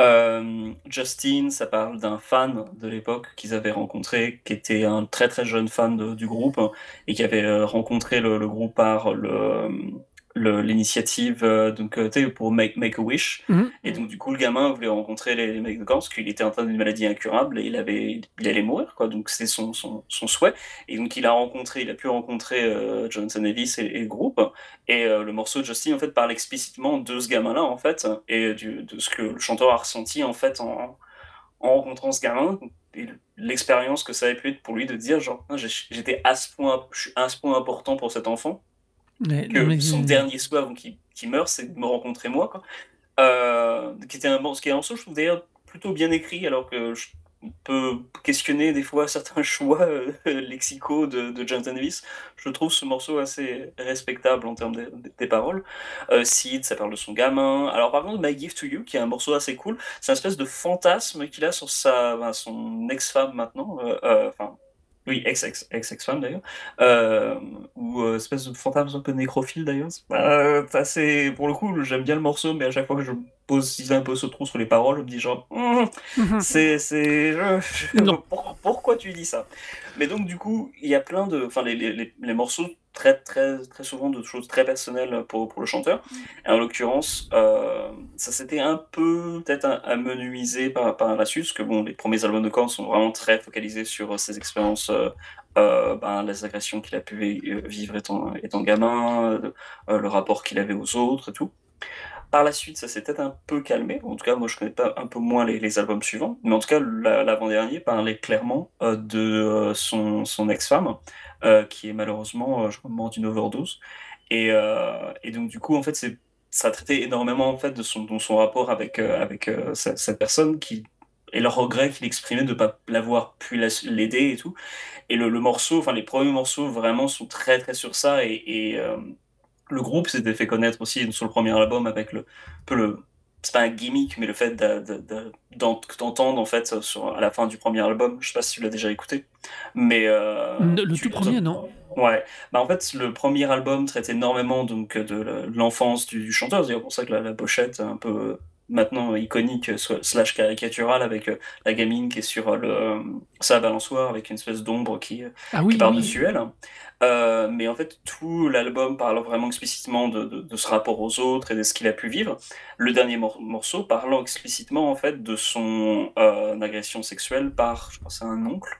Euh, Justin, ça parle d'un fan de l'époque qu'ils avaient rencontré, qui était un très très jeune fan du groupe et qui avait euh, rencontré le, groupe par le- l'initiative euh, donc euh, pour make, make a wish. Mhm. et donc du coup le gamin voulait rencontrer les, les mecs de camp parce qu'il était atteint d'une maladie incurable et il avait il allait mourir quoi. Donc c'était son, son, son souhait. Et donc il a rencontré il a pu rencontrer euh, Jonathan Davis et, et le groupe. Et euh, le morceau de Justin en fait parle explicitement de ce gamin là en fait et du, de ce que le chanteur a ressenti en fait en, en rencontrant ce gamin. L'expérience que ça avait pu être pour lui de dire genre Ah, j'étais à ce point je suis à ce point important pour cet enfant Ouais, que mais- son dernier souhait avant qu'il qu'il meure, c'est de me rencontrer moi. Quoi. Euh, qui était un, bon, ce qui est un morceau, je trouve d'ailleurs plutôt bien écrit, alors que je peux questionner des fois certains (laughs) choix euh, lexicaux de, de Jonathan Davis. Je trouve ce morceau assez respectable en termes de- de- des paroles. Euh, Sid, ça parle de son gamin. Alors par contre, My Gift to You, qui est un morceau assez cool, c'est un espèce de fantasme qu'il a sur sa, ben, son ex-femme maintenant. euh, Enfin, oui, ex-ex- ex-ex-femme d'ailleurs. Euh, ou euh, espèce de fantasme un peu nécrophile d'ailleurs. Euh, assez- pour le coup, j'aime bien le morceau, mais à chaque fois que je pose un peu ce trou sur les paroles, je me dis genre Hum, c'est c'est je- pourquoi tu dis ça? Mais donc du coup, il y a plein de enfin les, les, les, les morceaux très très souvent de choses très personnelles pour pour le chanteur. Et en l'occurrence, euh, ça s'était un peu peut-être amenuisé par par la suite parce que bon, les premiers albums de Korn sont vraiment très focalisés sur euh, ses expériences euh, ben, les agressions qu'il a pu vi- vivre étant, étant gamin, euh, le rapport qu'il avait aux autres et tout. Par la suite, ça s'est peut-être un peu calmé. En tout cas, moi, je connais pas un peu moins les, les albums suivants. Mais en tout cas, la- l'avant-dernier parlait clairement de son, son ex-femme, qui est malheureusement, euh, je crois, morte d'une overdose. Et, euh, et donc, du coup, en fait, c'est ça traitait énormément en fait de son, de son rapport avec, euh, avec euh, cette personne qui, et le regret qu'il exprimait de ne pas l'avoir pu la- l'aider et tout. Et le, morceau, enfin les premiers morceaux vraiment sont très très sur ça et, euh, le groupe s'était fait connaître aussi sur le premier album avec le peu le c'est pas un gimmick mais le fait d'entendre en fait sur à la fin du premier album. Je sais pas si tu l'as déjà écouté mais euh, Le- tout premier, non? Ouais, bah en fait le premier album traite énormément donc de l'enfance du, du chanteur, c'est pour ça que la, la pochette est un peu maintenant iconique euh, slash caricaturale avec euh, la gamine qui est sur euh, le sa balançoire avec une espèce d'ombre qui, Ah oui, qui part oui. dessus elle. Euh, mais en fait tout l'album parle vraiment explicitement de, de, de ce rapport aux autres et de ce qu'il a pu vivre. Le dernier mor- morceau parlant explicitement en fait de son euh, agression sexuelle par je pense à un oncle.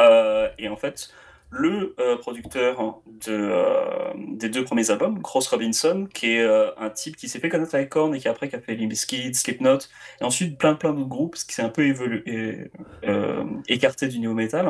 Euh, et en fait le euh, producteur de, euh, des deux premiers albums, Cross Robinson, qui est euh, un type qui s'est fait connaître avec Korn et qui après qui a fait Limp Bizkit, Slipknot, et ensuite plein plein d'autres groupes, ce qui s'est un peu évolu- é- euh, écarté du néo metal.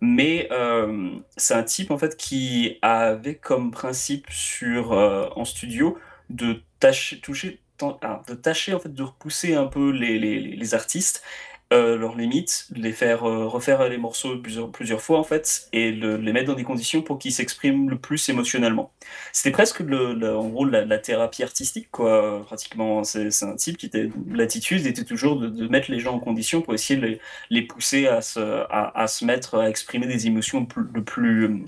Mais euh, c'est un type en fait qui avait comme principe sur en studio de tâcher, toucher, ah, de tâcher en fait de repousser un peu les, les artistes euh, leurs limites, les faire euh, refaire les morceaux plusieurs, plusieurs fois en fait, et le- les mettre dans des conditions pour qu'ils s'expriment le plus émotionnellement. C'était presque le, en gros la, thérapie artistique quoi, pratiquement. C'est un type qui était l'attitude était toujours de, mettre les gens en condition pour essayer de les, pousser à se, à, se mettre à exprimer des émotions plus, le plus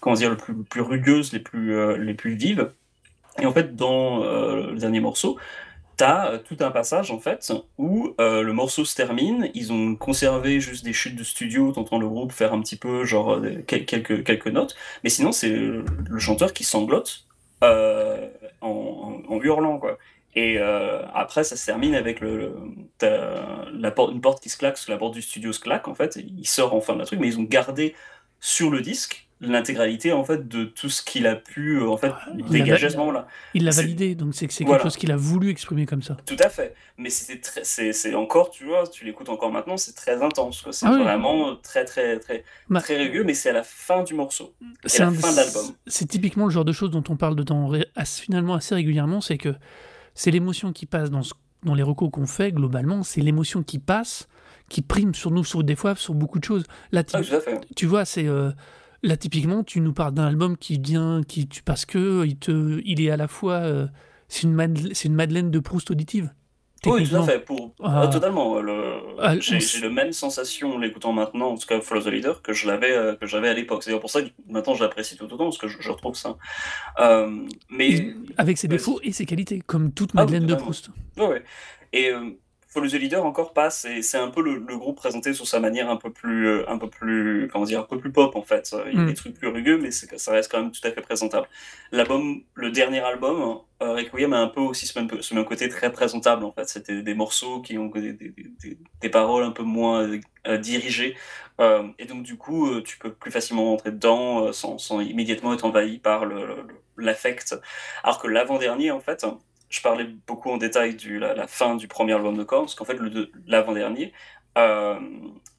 comment dire le plus, plus rugueuses, les plus euh, les plus vives. Et en fait dans le dernier morceau T'as euh, tout un passage en fait où euh, le morceau se termine, ils ont conservé juste des chutes de studio, t'entends le groupe faire un petit peu genre euh, quelques, quelques notes, mais sinon c'est le, chanteur qui sanglote en, hurlant quoi. Et après ça se termine avec le, la porte, une porte qui se claque, la porte du studio se claque en fait, il sort en fin de la truc, mais ils ont gardé sur le disque l'intégralité en fait de tout ce qu'il a pu euh, en fait Il dégager à ce moment-là. Il l'a validé, donc c'est Voilà. quelque chose qu'il a voulu exprimer comme ça. Tout à fait. Mais c'était très, c'est, c'est encore, tu vois, tu l'écoutes encore maintenant, c'est très intense. C'est Ah oui. vraiment très, très, très, Bah- très rugueux, mais c'est à la fin du morceau. C'est la fin de l'album. C'est typiquement le genre de choses dont on parle dedans finalement assez régulièrement, c'est que c'est l'émotion qui passe dans, ce- dans les recos qu'on fait globalement, c'est l'émotion qui passe, qui prime sur nous, sur des fois sur beaucoup de choses. Là, tu, Ah, tout à fait. tu vois, c'est euh, là typiquement, tu nous parles d'un album qui vient, qui tu parce que il te, il est à la fois, euh, c'est une madele- c'est une Madeleine de Proust auditive. Oui, tout à fait. Pour... Ah. ah, totalement. Le... Ah, j'ai, on le même sensation en l'écoutant maintenant, en tout cas Follow the Leader, que je l'avais, euh, que j'avais à l'époque. C'est pour ça que maintenant je l'apprécie tout autant, parce que je, je retrouve ça. Euh, mais Avec ses défauts et ses qualités, comme toute Ah oui, Madeleine de. Proust. Ouais, ouais. Et euh, Follow the Leader encore passe, et c'est un peu le, le groupe présenté sur sa manière un peu plus, euh, un peu plus, comment dire, un peu plus pop en fait. Il y a Mm. des trucs plus rugueux, mais ça reste quand même tout à fait présentable. L'album, le dernier album, euh, Requiem a un peu aussi ce même, ce même côté très présentable en fait. C'était des morceaux qui ont des, des, des- des paroles un peu moins euh, dirigées, Euh, et donc du coup, tu peux plus facilement rentrer dedans sans, sans immédiatement être envahi par le- le- l'affect. Alors que l'avant-dernier, en fait, je parlais beaucoup en détail de la, la fin du premier album de Korn, parce qu'en fait, l'avant-dernier, euh,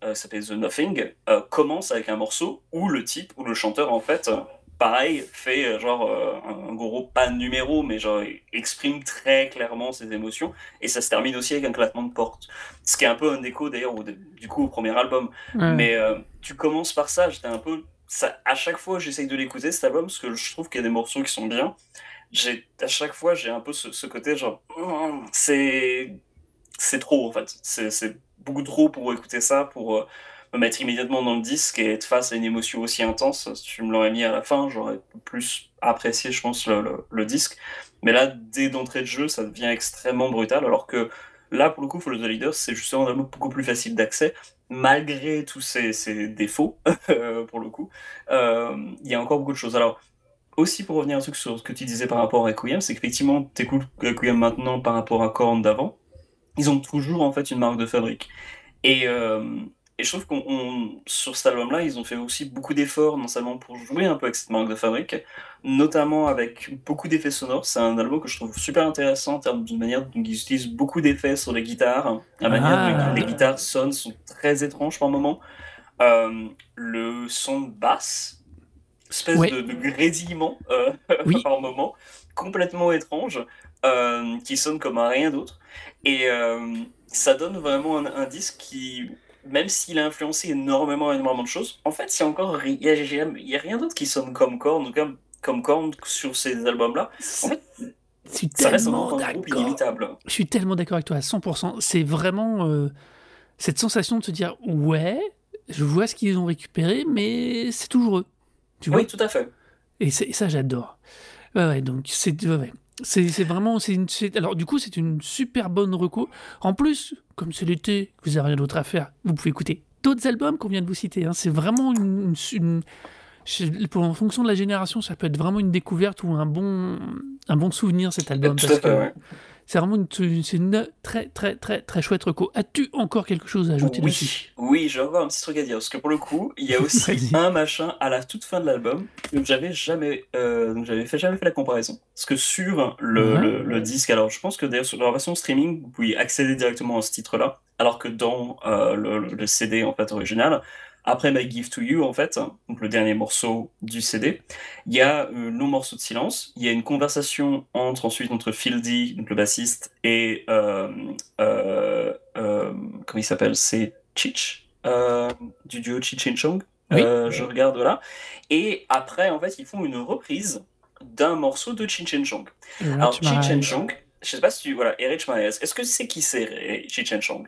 euh, s'appelle The Nothing, euh, commence avec un morceau où le type, où le chanteur, en fait, euh, pareil, fait euh, genre un, un gros, pas numéro, mais genre exprime très clairement ses émotions, et ça se termine aussi avec un claquement de porte. Ce qui est un peu un écho d'ailleurs, du coup, au premier album. Mais tu commences par ça, j'étais un peu. Ça, à chaque fois, j'essaye de l'écouter cet album parce que je trouve qu'il y a des morceaux qui sont bien. J'ai, à chaque fois, j'ai un peu ce, côté genre. Hum, C'est. C'est trop en fait. C'est, beaucoup trop pour écouter ça, pour euh, me mettre immédiatement dans le disque et être face à une émotion aussi intense. Si tu me l'aurais mis à la fin, j'aurais plus apprécié, je pense, le, le- disque. Mais là, dès d'entrée de jeu, ça devient extrêmement brutal, alors que là, pour le coup, Follow the Leader, c'est justement un beaucoup plus facile d'accès, malgré tous ses, ses défauts, (laughs) euh, pour le coup. Euh, Il y a encore beaucoup de choses. Alors, aussi pour revenir un truc sur ce que tu disais par rapport à Requiem, c'est qu'effectivement, t'écoutes Requiem maintenant par rapport à Korn d'avant, ils ont toujours en fait une marque de fabrique. Et, euh, et je trouve qu'on on- sur cet album-là, ils ont fait aussi beaucoup d'efforts, non seulement pour jouer un peu avec cette marque de fabrique, notamment avec beaucoup d'effets sonores. C'est un album que je trouve super intéressant en termes de manière dont ils utilisent beaucoup d'effets sur les guitares. La manière Ah. dont les guitares sonnent sont très étranges par moments. Euh, le son de basse, espèce Ouais. de, de grésillement euh, (laughs) Oui. par moment, complètement étrange, euh, qui sonne comme un rien d'autre. Et euh, ça donne vraiment un, un disque qui, même s'il a influencé énormément, énormément de choses, en fait, il y a encore il y a, il y a rien d'autre qui sonne comme Korn, ou comme, comme Korn sur ces albums-là. En fait, Je suis ça reste un groupe. Je suis tellement d'accord avec toi à 100%. C'est vraiment cette sensation de se dire ouais, je vois ce qu'ils ont récupéré, mais c'est toujours eux. Tu vois Oui, tout à fait. Et, ça, j'adore. Ouais, ouais, donc c'est ouais, vraiment une alors du coup c'est une super bonne reco. En plus, comme c'est l'été, vous avez rien d'autre à faire, vous pouvez écouter d'autres albums qu'on vient de vous citer. hein. C'est vraiment une, une- une- je- pour- en fonction de la génération, ça peut être vraiment une découverte ou un bon un bon souvenir cet album Tout à parce fait, que. C'est vraiment une, très très très très chouette reco. As-tu encore quelque chose à ajouter Oui, dessus? Oui, j'ai encore un petit truc à dire parce que pour le coup, il y a (laughs) aussi un machin à la toute fin de l'album que j'avais jamais, euh, donc j'avais fait jamais fait la comparaison parce que sur le, Ouais. le- le disque, alors je pense que d'ailleurs sur la version streaming, vous pouvez accéder directement à ce titre-là, alors que dans euh, le, le- le CD en fait original, après My Give to You en fait, donc le dernier morceau du CD, il y a un long morceau de silence, il y a une conversation entre ensuite entre Fieldy, donc le bassiste, et euh, euh, euh, comment il s'appelle? C'est Chich euh, du duo Chich and Chong. Oui. Euh, je regarde là. Et après, en fait, ils font une reprise d'un morceau de Chin Chen Chong. Alors, Chin Chen Chong, je sais pas si tu. Voilà, Erich Maes, est-ce que c'est qui c'est Chin Chen Chong?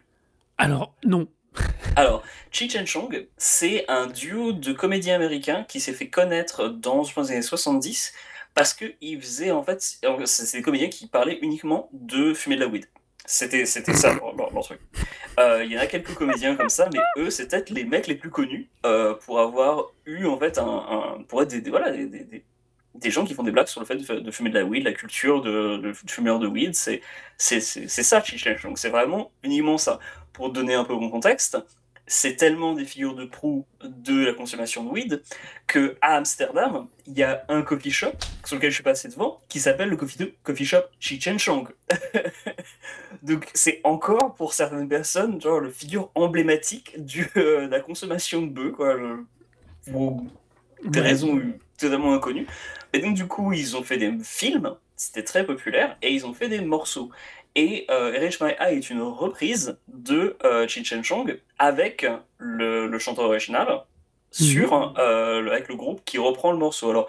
Alors non. (laughs) alors, Chi Chen Chong, c'est un duo de comédiens américains qui s'est fait connaître dans les années 70 parce qu'ils faisaient en fait, c'est des comédiens qui parlaient uniquement de fumer de la weed. C'était ça leur, truc. Euh, Il y en a quelques comédiens comme ça, mais eux, c'est peut-être les mecs les plus connus euh, pour avoir eu en fait un, pour être des, voilà des- des- gens qui font des blagues sur le fait de, de fumer de la weed, la culture de, de fumeur de weed, c'est ça Chi Chen Chong. C'est vraiment uniquement ça pour donner un peu mon contexte, c'est tellement des figures de proue de la consommation de weed que à Amsterdam, il y a un coffee shop sur lequel je suis passé devant qui s'appelle le coffee, coffee shop Chichen Chong. (laughs) Donc c'est encore pour certaines personnes genre le figure emblématique du, euh, de la consommation de bœufs quoi. le- pour des raisons totalement inconnues. Et donc du coup ils ont fait des films, c'était très populaire, et ils ont fait des morceaux. Et euh, Erich My Eye est une reprise de euh, Chin Chen Chong avec le, le chanteur original sur, euh, avec le groupe qui reprend le morceau. Alors,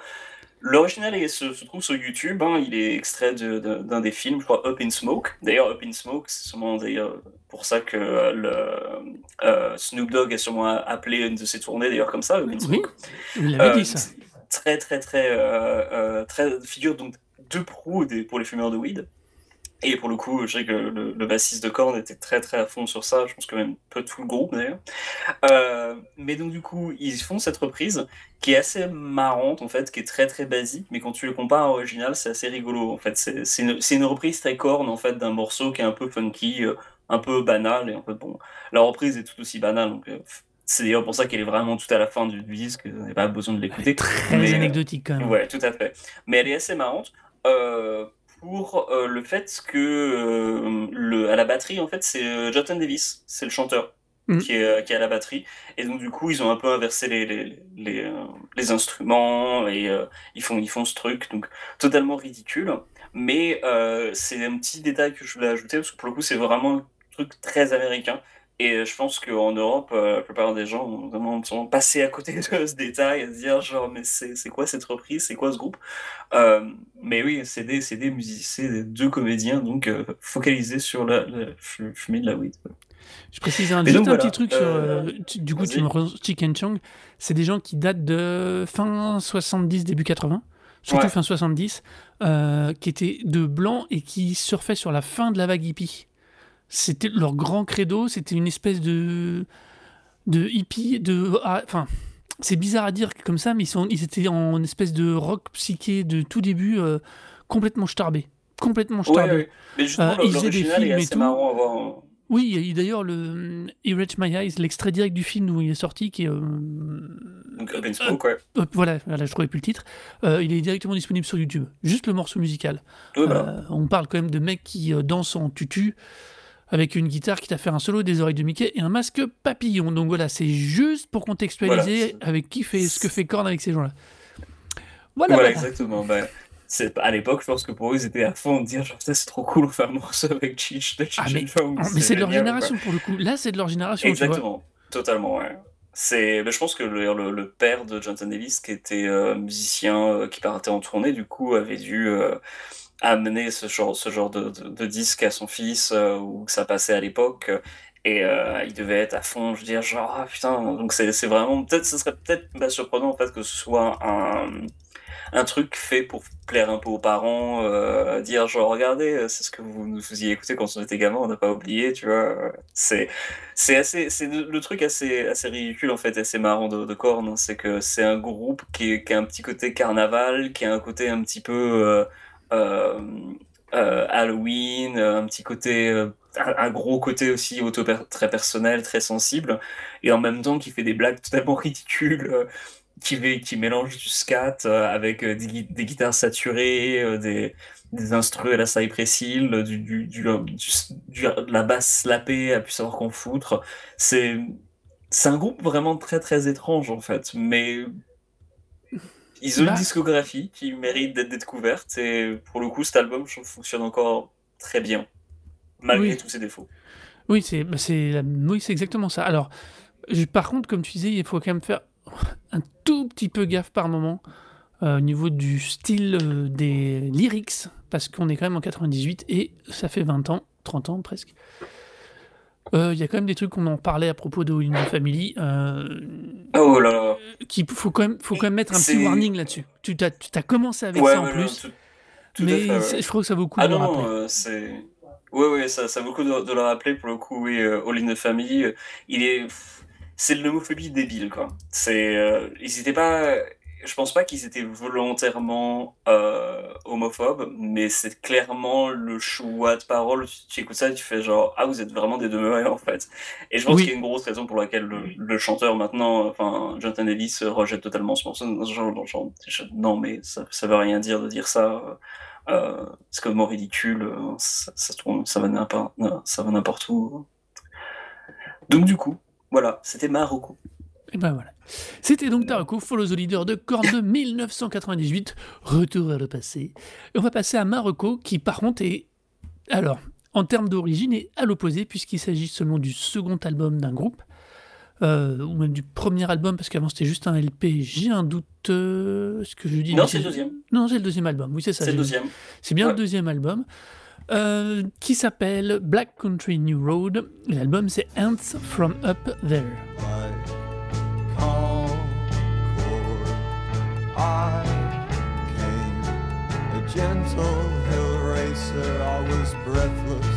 l'original se, se trouve sur YouTube, hein, il est extrait de- de- d'un des films, je crois Up in Smoke. D'ailleurs, Up in Smoke, c'est sûrement d'ailleurs pour ça que euh, le, euh, Snoop Dogg a sûrement appelé une de ses tournées d'ailleurs comme ça, Up in Oui, Smoke. vous l'avez Euh, dit ça. Très, très, très, euh, euh, très figure donc de proue pour les fumeurs de weed. Et pour le coup, je sais que le, bassiste de Korn était très très à fond sur ça, je pense que même peu tout le groupe d'ailleurs. Euh, mais donc du coup, ils font cette reprise qui est assez marrante en fait, qui est très très basique, mais quand tu le compares à l'original, c'est assez rigolo en fait. C'est une, une reprise très Korn en fait d'un morceau qui est un peu funky, un peu banal, et en fait bon, la reprise est tout aussi banale, donc c'est d'ailleurs pour ça qu'elle est vraiment tout à la fin du disque, vous n'avez pas besoin de l'écouter. Très mais, euh, anecdotique quand même. Ouais, tout à fait. Mais elle est assez marrante euh, pour euh, le fait que euh, le, à la batterie, en fait, c'est Jonathan Davis, c'est le chanteur Mhm. qui, est, qui est à la batterie. Et donc, du coup, ils ont un peu inversé les, les, les, les instruments et ils, font, ils font ce truc, donc totalement ridicule. Mais c'est un petit détail que je voulais ajouter parce que pour le coup, c'est vraiment un truc très américain. Et je pense qu'en Europe, euh, la plupart des gens ont vraiment sont passés à côté (laughs) de ce détail, à se dire genre, mais c'est quoi cette reprise, c'est quoi ce groupe? Euh, Mais oui, c'est des, des des deux comédiens, donc euh, focalisés sur la, la fu- fumée de la weed. Je précise un, juste donc, un voilà, petit truc sur. euh, euh, tu- du coup, tu me Chicken Chong, c'est des gens qui datent de fin 70, début 80. surtout Ouais. fin 70, euh, qui étaient de blancs et qui surfaient sur la fin de la vague hippie. C'était leur grand credo, c'était une espèce de, de hippie, de... ah, Enfin, c'est bizarre à dire comme ça, mais ils, sont, ils étaient en espèce de rock psyché de tout début, euh, complètement starbé. Complètement starbé. ouais. Mais justement, Euh, ils faisaient des est films et tout. marrant à voir. hein. Oui, d'ailleurs le Erase My Eyes, l'extrait direct du film où il est sorti, qui est... euh, Donc, in Smoke, ouais. Voilà, voilà, je trouvais plus le titre. Euh, il est directement disponible sur YouTube. Juste le morceau musical. Euh, on parle quand même de mecs qui euh, dansent en tutu avec une guitare qui t'a fait un solo, des oreilles de Mickey et un masque papillon. Donc voilà, c'est juste pour contextualiser Voilà. avec qui fait ce que fait Korn avec ces gens-là. Voilà, Voilà, voilà. exactement. Bah, c'est, à l'époque, je pense que pour eux, ils étaient à fond de dire genre, c'est trop cool, on fait un morceau avec Cheech de Cheech Ah, mais- Ah, mais c'est de leur génération pour le coup. Là, c'est de leur génération. Exactement, totalement, ouais. C'est, mais je pense que le, le- le père de Jonathan Davis, qui était euh, musicien, euh, qui partait en tournée, du coup, avait dû euh, amener ce genre, ce genre de, de- disque à son fils, euh, où ça passait à l'époque. Et euh, il devait être à fond, je veux dire, genre, ah putain, donc c'est vraiment, peut-être, ce serait peut-être pas surprenant en fait que ce soit un, un truc fait pour plaire un peu aux parents, euh, dire genre, regardez, euh, c'est ce que vous nous faisiez écouter quand on était gamin, on n'a pas oublié, tu vois. C'est assez, c'est le, truc assez, assez ridicule en fait, assez marrant de, de hein, c'est que c'est un groupe qui, qui a un petit côté carnaval, qui a un côté un petit peu euh, euh, euh, Halloween, euh, un petit côté, euh, un, gros côté aussi auto très personnel, très sensible, et en même temps qui fait des blagues (laughs) totalement ridicules. euh, qui, qui mélange du scat euh, avec euh, des, gui- des guitares saturées, euh, des, des instrus à la Cypress Hill, du, de la basse slappée à plus savoir qu'en foutre. C'est un groupe vraiment très très étrange en fait, mais ils ont Bah. une discographie qui mérite d'être découverte et pour le coup cet album fonctionne encore très bien, malgré Oui. tous ses défauts. Oui, c'est bah, oui, exactement ça. Alors, je- par contre, comme tu disais, il faut quand même faire un tout petit peu gaffe par moment euh, au niveau du style euh, des lyrics, parce qu'on est quand même en 98 et ça fait 20 ans, 30 ans presque. Euh, Il y a quand même des trucs qu'on en parlait à propos de All in the Family, euh, Oh là là. qu'il faut quand même, faut quand même mettre un petit warning là-dessus. Tu t'as tu t'as commencé avec Ouais, ça en plus, tout, tout à mais fait, ouais. c'est- je crois que ça vaut le coup Ah de le rappeler. non, euh, c'est. Oui, oui, ça, ça vaut le coup de, de le rappeler pour le coup. Oui, euh, All in the Family, il est. C'est de l'homophobie débile, quoi. C'est. étaient pas. Je pense pas qu'ils étaient volontairement euh, homophobes, mais c'est clairement le choix de parole. Tu, tu écoutes ça et tu fais genre Ah, vous êtes vraiment des demeurés, (laughs) en fait. Et je pense Oui. qu'il y a une grosse raison pour laquelle le, le chanteur maintenant, enfin, Jonathan Ellis, euh, rejette totalement ce morceau. Genre, genre, non, mais ça, ça veut rien dire de dire ça. Euh, c'est complètement ridicule, euh, ça, ça tourne, ça va n'importe, ça va n'importe où. Donc du coup, voilà, c'était Marocco. Et ben voilà. C'était donc Taroko, Follow the Leader de Korn de 1998. Retour vers le passé. Et on va passer à Marocco, qui par contre est. Alors, en termes d'origine, est à l'opposé, puisqu'il s'agit seulement du second album d'un groupe. euh, ou même du premier album, parce qu'avant c'était juste un LP. J'ai un doute. euh, ce que je dis Non, c'est le deuxième. Non, c'est le deuxième album. Oui, c'est ça. C'est le deuxième. c'est bien le deuxième album. euh, qui s'appelle Black Country New Road. L'album c'est Ants from Up There. I came a gentle hill racer. I was breathless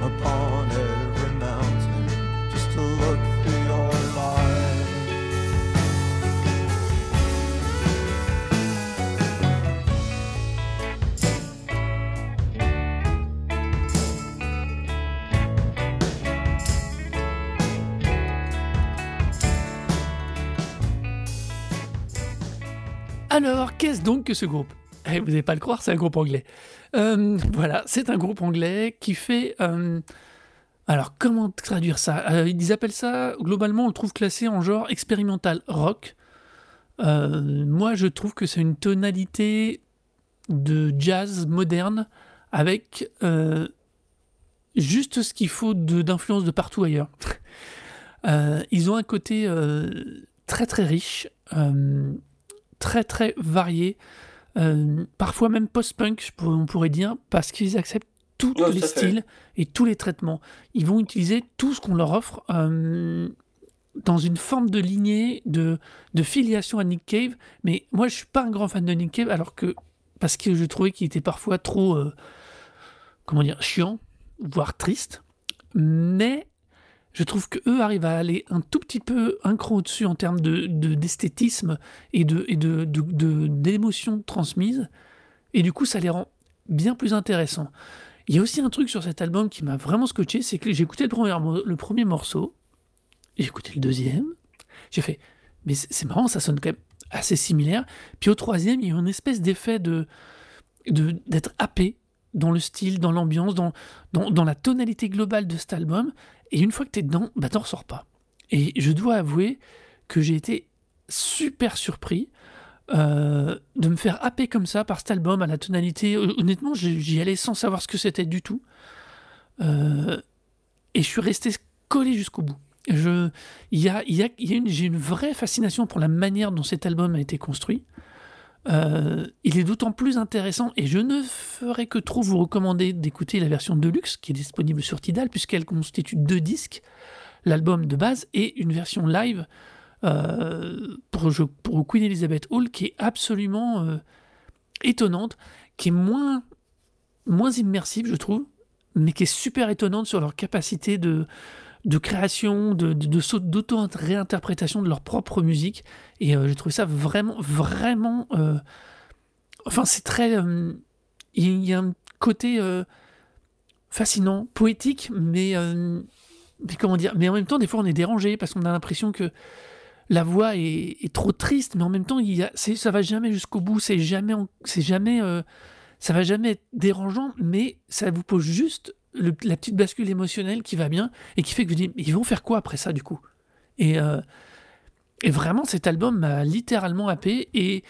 upon every mountain just to look Alors, qu'est-ce donc que ce groupe? Eh, Vous n'allez pas le croire, c'est un groupe anglais. Euh, voilà, c'est un groupe anglais qui fait... euh, alors, comment traduire ça? Euh, Ils appellent ça, globalement, on le trouve classé en genre expérimental rock. Moi, je trouve que c'est une tonalité de jazz moderne avec juste ce qu'il faut d'influence de, partout ailleurs. (laughs) Ils ont un côté très très riche, très très varié, euh, parfois même post-punk, on pourrait dire, parce qu'ils acceptent tous Ouais, les fait. styles et tous les traitements. Ils vont utiliser tout ce qu'on leur offre. euh, dans une forme de lignée, de, de filiation à Nick Cave. Mais moi, je suis pas un grand fan de Nick Cave, alors que parce que je trouvais qu'il était parfois trop, euh, comment dire, chiant, voire triste. Mais je trouve que eux arrivent à aller un tout petit peu un cran au-dessus en termes de de- d'esthétisme et de et de d'émotions transmises. Et du coup, ça les rend bien plus intéressants. Il y a aussi un truc sur cet album qui m'a vraiment scotché, c'est que j'ai écouté le premier, le premier morceau, j'ai écouté le deuxième, j'ai fait, mais c'est marrant, ça sonne quand même assez similaire. Puis au troisième, il y a une espèce d'effet de d'être happé dans le style, dans l'ambiance, dans, dans la tonalité globale de cet album. Et une fois que tu es dedans, bah, t'en ressors pas. Et je dois avouer que j'ai été super surpris euh, de me faire happer comme ça par cet album à la tonalité. Hon- Honnêtement, j'y allais sans savoir ce que c'était du tout. Euh, et je suis resté collé jusqu'au bout. Y a, y a, y a j'ai une vraie fascination pour la manière dont cet album a été construit. Euh, il est d'autant plus intéressant et je ne ferai que trop vous recommander d'écouter la version Deluxe qui est disponible sur Tidal puisqu'elle constitue deux disques, l'album de base et une version live euh, pour, Queen Elizabeth Hall qui est absolument euh, étonnante, qui est moins, moins immersive je trouve, mais qui est super étonnante sur leur capacité de, de création, de, de, d'auto-réinterprétation de leur propre musique. Et euh, j'ai trouvé ça vraiment, vraiment. euh, enfin, c'est très. euh, Il y a un côté euh, fascinant, poétique, mais, mais comment dire Mais en même temps, des fois, on est dérangé parce qu'on a l'impression que la voix est, trop triste, mais en même temps, il y a, ça va jamais jusqu'au bout. C'est jamais, c'est jamais, ça va jamais être dérangeant, mais ça vous pose juste la petite bascule émotionnelle qui va bien et qui fait que vous dites, mais ils vont faire quoi après ça du coup? Et euh, et vraiment, cet album m'a littéralement happé et,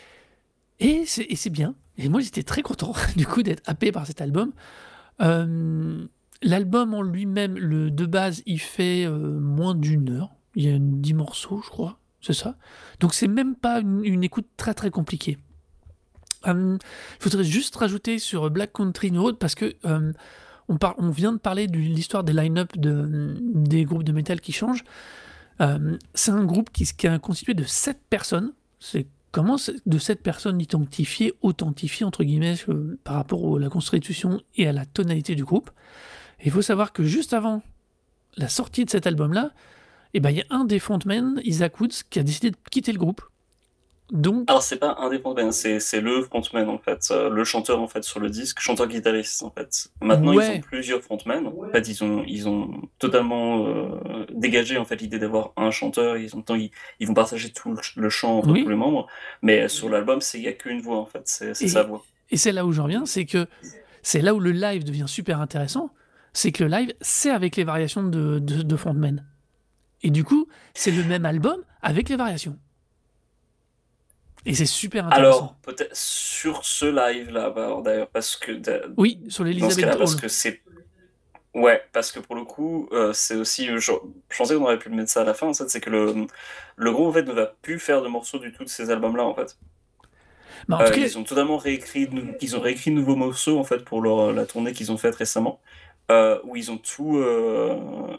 et c'est bien. Et moi, j'étais très content (laughs) du coup d'être happé par cet album. Euh, L'album en lui-même, le de base, il fait euh, moins d'une heure. Il y a 10 morceaux, je crois. C'est ça. Donc, c'est même pas une, une écoute très très compliquée. Il faudrait juste rajouter sur Black Country Road parce que on, on vient de parler de l'histoire des line-up de, des groupes de métal qui changent. Euh, c'est un groupe qui, qui est constitué de sept personnes. C'est comment de sept personnes identifiées, authentifiées entre guillemets euh, par rapport à la constitution et à la tonalité du groupe. Il faut savoir que juste avant la sortie de cet album-là, eh ben, il y a un des frontmen, Isaac Woods, qui a décidé de quitter le groupe. Donc, Alors c'est pas frontmen, c'est c'est le frontman en fait, euh, le chanteur en fait sur le disque, chanteur guitariste en fait. Maintenant Ouais. ils ont plusieurs frontmen. En fait ils ont ils ont totalement euh, dégagé en fait l'idée d'avoir un chanteur. Ils ont ils, ils vont partager tout le, le chant entre Oui. tous les membres. Mais sur l'album c'est il y a qu'une voix en fait, c'est c'est Et- sa voix. Et c'est là où j'en reviens, c'est que c'est là où le live devient super intéressant, c'est que le live, c'est avec les variations de, de, de Frontman. Et du coup, c'est le même album avec les variations. Et c'est super intéressant. Alors peut-être sur ce live là, bah, d'ailleurs parce que oui, sur Hall. parce que c'est ouais parce que pour le coup euh, c'est aussi je, je pensais qu'on aurait pu le mettre ça à la fin en fait c'est que le le groupe en fait ne va plus faire de morceaux du tout de ces albums là en fait Bah, en Euh, tout cas, ils ont totalement réécrit, ils ont réécrit de nouveaux morceaux en fait pour leur, la tournée qu'ils ont faite récemment, euh, où ils ont tout, euh,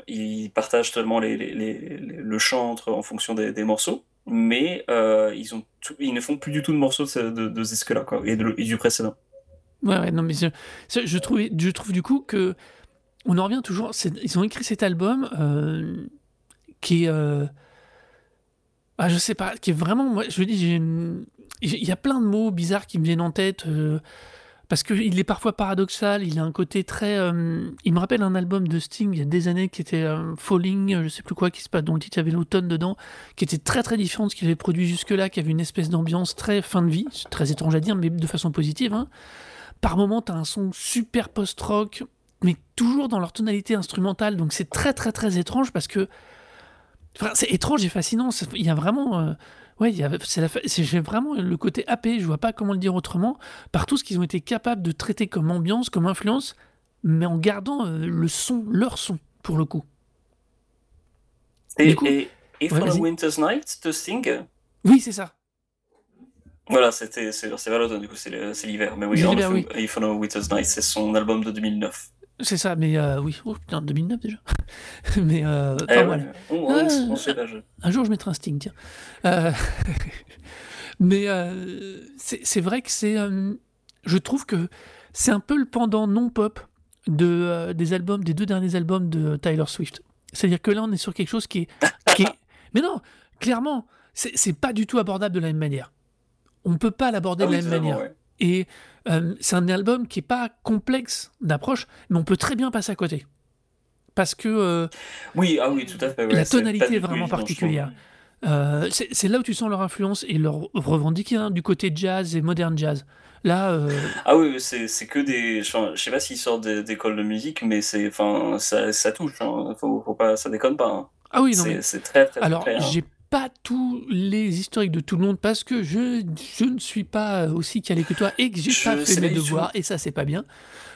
ils partagent les- les- les- le chant entre, en fonction des, des morceaux, mais euh, ils ont ils ne font plus du tout de morceaux de, de, de ce disque-là et, du précédent. Ouais, ouais, non, mais je, trouve, je trouve du coup que on en revient toujours. Ils ont écrit cet album euh, qui est, euh, ah, je sais pas, qui est vraiment, moi, je dis, il y a plein de mots bizarres qui me viennent en tête euh, parce que il est parfois paradoxal. Il a un côté très, euh, il me rappelle un album de Sting il y a des années qui était euh, Falling, euh, je sais plus quoi, qui se passe, dont le titre avait l'automne dedans, qui était très très différent de ce qu'il avait produit jusque-là, qui avait une espèce d'ambiance très fin de vie, très étrange à dire, mais de façon positive. Hein. Par moment, tu as un son super post-rock, mais toujours dans leur tonalité instrumentale. Donc c'est très très très étrange parce que. Enfin, c'est étrange et fascinant. Il y a vraiment. Ouais, c'est vraiment le côté happé, je vois pas comment le dire autrement, par tout ce qu'ils ont été capables de traiter comme ambiance, comme influence, mais en gardant euh, le son, leur son, pour le coup. Et, Du coup- et If Ouais, on a. Winter's Night de Sting, Oui, c'est ça. voilà, c'était c'est l'automne du coup, c'est l'hiver, mais oui, If on a Winter's Night, c'est son album de 2009. C'est ça, mais heu, oui, oh putain, 2009 déjà. (laughs) Mais heu, Eh enfin ouais, voilà. on on Ah, on sait un jour je mettrai un Sting, tiens. Heu, (laughs) mais heu, c'est vrai que c'est, je trouve que c'est un peu le pendant non pop de, des albums des 2 derniers albums de Taylor Swift. C'est-à-dire que là, on est sur quelque chose qui est qui est (laughs) mais non, clairement, c'est pas du tout abordable de la même manière. On peut pas l'aborder Ah de la oui, même manière. ouais. Et hem, c'est un album qui est pas complexe d'approche, mais on peut très bien passer à côté. Parce que, heu, Oui, ah oui, tout à fait, ouais, la tonalité est vraiment particulière. Heu, c'est là où tu sens leur influence et leur revendiquer, hein, du côté jazz et modern jazz. Là, Ah oui, c'est que des je sais pas s'ils sortent d'é d'écoles de musique, mais c'est ça ça touche, hein, faut faut pas ça déconne pas, hein. ah oui, non C'est mais très, très, très alors j'ai pas tous les historiques de tout le monde parce que je je ne suis pas aussi calé que toi et que j'ai pas fait mes devoirs et ça, c'est pas bien.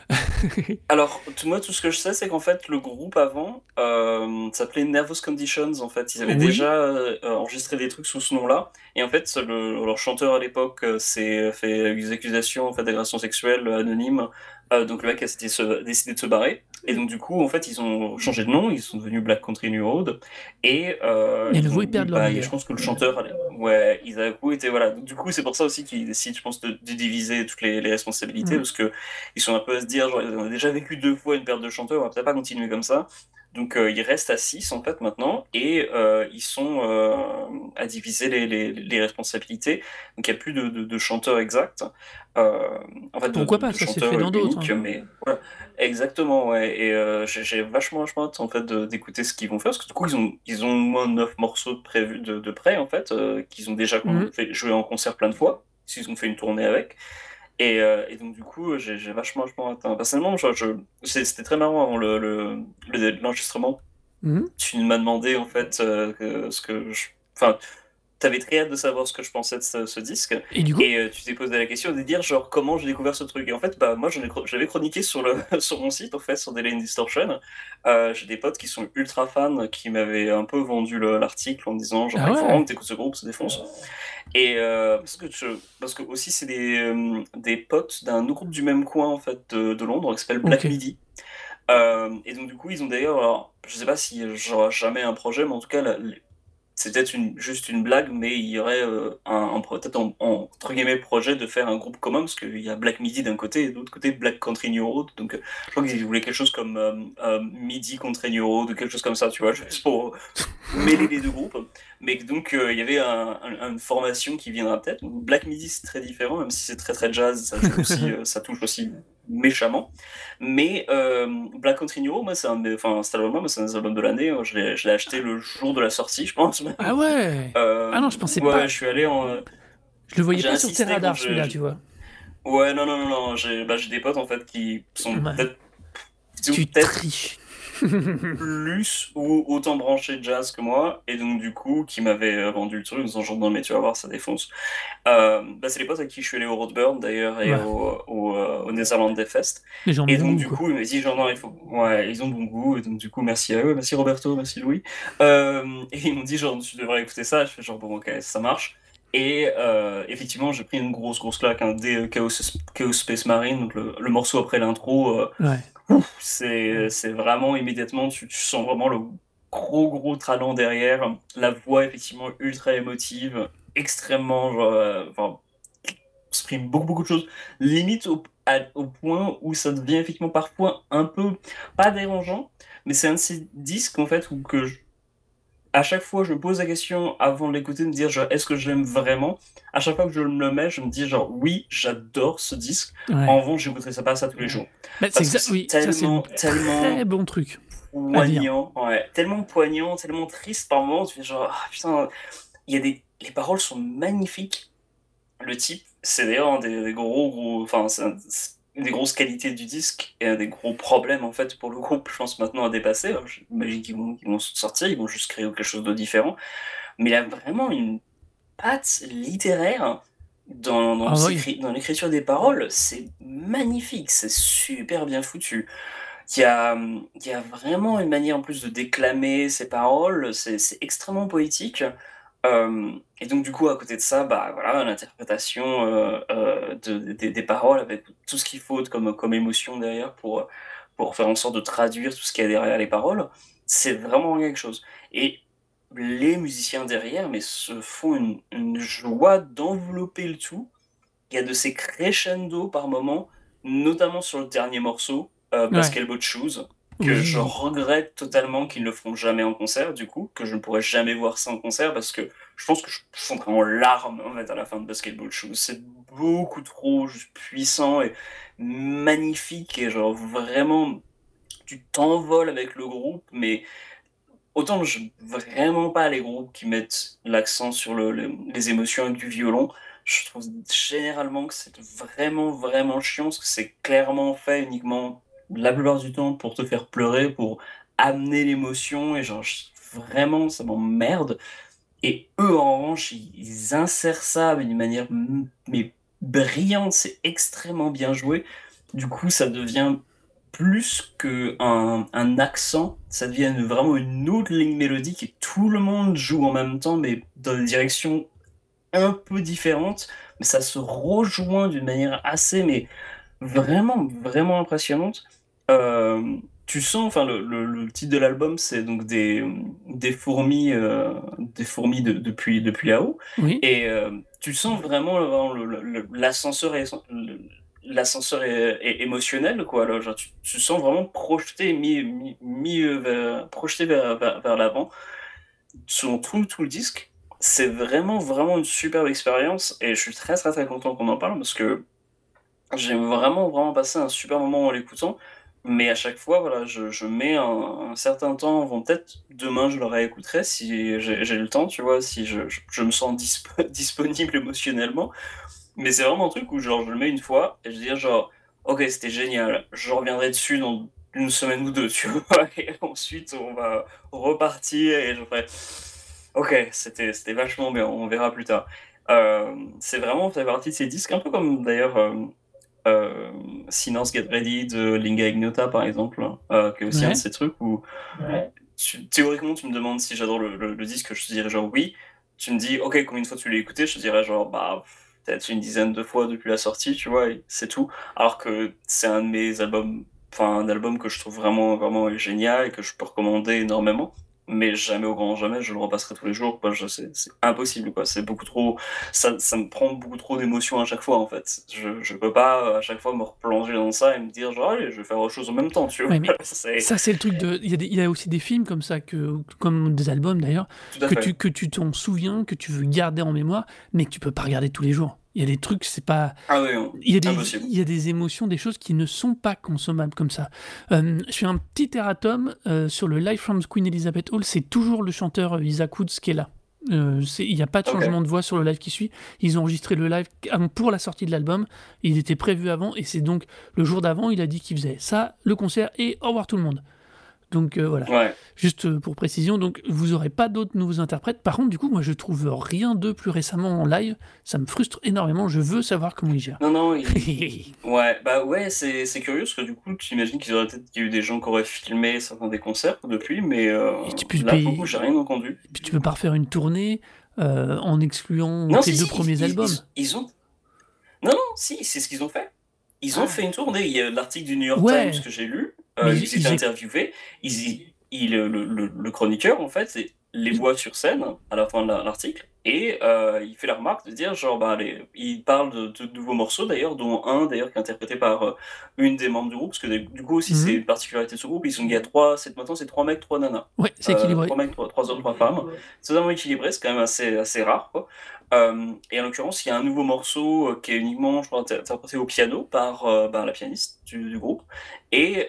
(laughs) Alors, moi, tout ce que je sais, c'est qu'en fait, le groupe avant, hem, s'appelait Nervous Conditions, en fait. Ils avaient Oui. déjà, heu, enregistré des trucs sous ce nom-là et en fait, le leur chanteur à l'époque, heu, s'est fait des accusations, en fait, d'agression sexuelle, anonyme, donc le mec a décidé de se barrer et donc du coup, en fait, ils ont changé de nom, ils sont devenus Black Country New Road et Et à ils nouveau, ils perdent eu, leur bah, leader. je pense que le chanteur ouais, ils a coup été voilà, donc du coup, c'est pour ça aussi qu'ils décident, je pense, de de diviser toutes les les responsabilités Mmh. parce qu'ils sont un peu à se dire, genre: «On a déjà vécu 2 fois une perte de chanteur, on va peut-être pas continuer comme ça». Donc heu, ils restent à 6 en fait maintenant et heu, ils sont, heu, à diviser les les les responsabilités. Donc il y a plus de de de chanteur exact, heu, en fait Pourquoi de pas? Ça s'est fait dans d'autres, hein. mais voilà. Exactement, ouais et heu, j'ai vachement, vachement hâte en fait d'écouter ce qu'ils vont faire parce que du coup, ils ont ils ont au moins 9 morceaux de prévus de de prêt en fait, heu, qu'ils ont déjà fait joué en concert plein de fois, qu'ils ont fait une tournée avec et heu et donc du coup, j'ai vachement, vachement hein. Personnellement, je c'était très marrant avant le le le l'enregistrement. Mmh. Tu m'as demandé en fait, que ce que je enfin, tu avais très hâte de savoir ce que je pensais de ce ce disque Et du coup? et heu, tu t'es posé la question de dire genre: «Comment j'ai découvert ce truc?» et en fait, bah, moi l'avais chroniqué sur le (laughs) sur mon site en fait, sur Delay and Distortion. Heu, j'ai des potes qui sont ultra fans qui m'avaient un peu vendu le l'article en me disant genre: Ah «Il faut ouais? vraiment que tu écoutes ce groupe, ça défonce» et heu, parce que je parce que aussi c'est des, des potes d'un autre groupe du même coin en fait de de Londres qui s'appelle Black OK. Midi. Et donc du coup, ils ont d'ailleurs je sais pas si j'aurai jamais un projet, mais en tout cas la les peut-être une juste une blague, mais il y aurait, heu, un peut-être en en entre guillemets «projet» de faire un groupe commun parce qu'il y a Black Midi d'un côté et de l'autre côté Black Country New Road donc heu, je crois qu'ils voulaient quelque chose comme, hem, Midi Country New Road ou quelque chose comme ça, tu vois? Juste pour mêler les 2 groupes, mais donc il y avait un un une formation qui viendra peut-être. Black Midi, c'est très différent, même si c'est très, très jazz, ça touche aussi méchamment, mais hem, Black Country New moi, c'est un enfin cet album-là, moi, c'est un des albums de l'année, hein. Je l'ai je l'ai acheté le jour de la sortie, je pense. Ah ouais! Heu, Ah non, je pensais ouais, pas. je suis allé en, Je le voyais pas sur tes radars celui-là, tu vois? ouais, non, non, non, non, j'ai bah, j'ai des potes en fait qui sont Ouais. peut-être Tu peut-être triches. Plus ou autant branchés jazz que moi et donc du coup, qui m'avaient, heu, vendu le truc en disant genre: «Non mais tu vas voir, ça défonce». Hem, bah, c'est les potes avec qui je suis allé au Roadburn d'ailleurs et Ouais. au au, heu, au Netherlands Day Fest et donc du coup, il m'a dit genre: «Non, il faut» ouais, ils ont bon goût et donc du coup, merci à eux, merci Roberto, merci Louis. Et ils m'ont dit genre: «Tu devrais écouter ça». Je fais genre: «Bon OK, ça marche» et effectivement, j'ai pris une grosse, grosse claque, hein, dès, Chaos Chaos Space Marine, donc le le morceau après l'intro, Ouais. C'est vraiment immédiatement, tu sens vraiment le gros, gros talent derrière. La voix effectivement ultra émotive, extrêmement enfin, exprime beaucoup, beaucoup de choses. Limite au au point où ça devient effectivement parfois un peu, pas dérangeant, mais c'est un de ces disques en fait où que je à chaque fois, je me pose la question avant de l'écouter, de me dire genre: «Est-ce que je l'aime vraiment?» à chaque fois que je me le mets, je me dis genre: «Oui, j'adore ce disque. En Ouais. revanche, j'écouterai ça pas ça tous les jours». Bah, c'est exact oui, ça, c'est le tellement, tellement très bon truc poignant, ouais, tellement poignant, tellement triste par moments, tu fais genre: «Ah putain», il y a des les paroles sont magnifiques. Le type, c'est d'ailleurs un des des gros, gros enfin, c'est un des grosses qualités du disque et un des gros problèmes en fait pour le groupe, je pense maintenant à dépasser. Alors j'imagine qu'ils vont vont sortir, ils vont juste créer quelque chose de différent, mais il a vraiment une patte littéraire dans dans Ah ses oui. dans l'écriture des paroles, c'est magnifique, c'est super bien foutu. Il y a, il y a vraiment une manière en plus de déclamer ces paroles, c'est c'est extrêmement poétique, hem et donc du coup, à côté de ça, bah, voilà, l'interprétation, heu, de des des paroles avec tout ce qu'il faut comme comme émotion derrière pour, pour faire en sorte de traduire tout ce qu'il y a derrière les paroles, c'est vraiment quelque chose. Et les musiciens derrière, mais se font une, une joie d'envelopper le tout. Il y a de ces crescendo par moment, notamment sur le dernier morceau, euh, Basketball Shoes, que Oui. je regrette totalement qu'ils ne le feront jamais en concert, du coup, que je ne pourrai jamais voir ça en concert, parce que je pense que je fondrai en larmes en fait, à la fin de Basketball Shoes. C'est beaucoup trop juste puissant et magnifique, et genre vraiment, tu t'envoles avec le groupe, mais autant je vraiment pas les groupes qui mettent l'accent sur le- le- les émotions avec du violon. Je trouve généralement que c'est vraiment, vraiment chiant, parce que c'est clairement fait uniquement la plupart du temps pour te faire pleurer, pour amener l'émotion, et genre, vraiment, ça m'emmerde. Et eux, en revanche, ils, insèrent ça d'une manière mais brillante, c'est extrêmement bien joué. Du coup, ça devient plus qu'un un accent, ça devient vraiment une autre ligne mélodique et tout le monde joue en même temps, mais dans des directions un peu différentes, mais ça se rejoint d'une manière assez, mais vraiment, vraiment impressionnante. Euh, tu sens, enfin, le, le- le titre de l'album, c'est donc des, des fourmis, euh, des fourmis de- depuis, depuis là-haut. Oui. Et euh, tu sens vraiment l'ascenseur l'ascenseur est, est émotionnel quoi alors, genre, tu, tu sens vraiment projeté mis, mis, mis, euh, vers, projeté vers, vers, vers l'avant sur tout, tout le disque c'est vraiment vraiment une superbe expérience et je suis très très très content qu'on en parle parce que j'ai vraiment vraiment passé un super moment en l'écoutant mais à chaque fois voilà je, je mets un, certain temps avant peut-être demain je le réécouterai si j'ai le temps tu vois si je, je, me sens disp- (laughs) disponible émotionnellement. Mais c'est vraiment un truc où genre je le mets une fois et je dis genre ok c'était génial je reviendrai dessus dans une semaine ou deux tu vois (laughs) et ensuite on va repartir et je ferai ok c'était vachement bien on verra plus tard. Euh, c'est vraiment fait partie de ces disques un peu comme d'ailleurs euh, euh, Get Ready de Linga Ignota par exemple euh, qui est aussi Ouais. un de ces trucs où tu- théoriquement tu me demandes si j'adore le, le- le disque je te dirais genre oui. Tu me dis ok combien de fois tu l'as écouté je te dirais genre bah peut-être une dizaine de fois depuis la sortie tu vois et c'est tout. Alors que c'est un de mes albums enfin un album que je trouve vraiment vraiment génial et que je peux recommander énormément mais jamais au grand jamais je le repasserai tous les jours quoi je sais c'est impossible quoi c'est beaucoup trop ça, ça me prend beaucoup trop d'émotions à chaque fois en fait je, je peux pas euh, à chaque fois me replonger dans ça et me dire genre allez je vais faire autre chose en même temps tu vois Ouais, mais (laughs) c'est Ça, c'est le truc de. Il y, a des- il y a aussi des films comme ça, que, comme des albums d'ailleurs, que fait tu, que tu t'en souviens, que tu veux garder en mémoire, mais que tu peux pas regarder tous les jours. Il y a des trucs, c'est pas. ah oui. Il y, a des, Impossible. il y a des émotions, des choses qui ne sont pas consommables comme ça. Euh, je fais un petit erratum euh, sur le Live from Queen Elizabeth Hall, c'est toujours le chanteur euh, Isaac Woods qui est là. Euh, c'est- Il n'y a pas de changement de voix sur le live qui suit. Ils ont enregistré le live avant- pour la sortie de l'album. Il était prévu avant et c'est donc le jour d'avant, il a dit qu'il faisait ça, le concert et au revoir tout le monde. Donc euh, voilà, ouais juste euh, pour précision, donc vous aurez pas d'autres nouveaux interprètes. Par contre, du coup, moi je trouve rien d'eux plus récemment en live. Ça me frustre énormément. Je veux savoir comment ils gèrent. non non il- (laughs) Ouais, bah ouais, c'est c'est curieux parce que du coup, tu imagines qu'il y aurait peut-être qu'il y a eu des gens qui auraient filmé certains des concerts depuis, mais euh, Et tu peux là, payer- j'ai rien entendu. Puis tu peux pas refaire une tournée euh, en excluant Non, tes si, deux si, premiers ils, albums. Ils, ils ont. Non, non, si, c'est ce qu'ils ont fait. Ils ont Ah. fait une tournée. Il y a l'article du New York Ouais. Times que j'ai lu. Euh, ils j'ai- étaient interviewés. Ils, il, le, le- le chroniqueur, en fait, les voit sur scène à la fin de la- l'article. Et euh, il fait la remarque de dire, genre, bah, les, il parle de, de nouveaux morceaux d'ailleurs, dont un d'ailleurs qui est interprété par euh, une des membres du groupe, parce que du coup aussi Mhm. c'est une particularité de ce groupe, ils sont, il y a trois, c'est, maintenant c'est trois mecs, trois nanas. Ouais, c'est Euh, équilibré. trois mecs, trois, trois hommes, trois femmes. C'est totalement équilibré, c'est quand même assez, assez rare. Quoi. Euh, et en l'occurrence, il y a un nouveau morceau euh, qui est uniquement, je crois, inter- interprété au piano par euh, ben, la pianiste du, groupe, et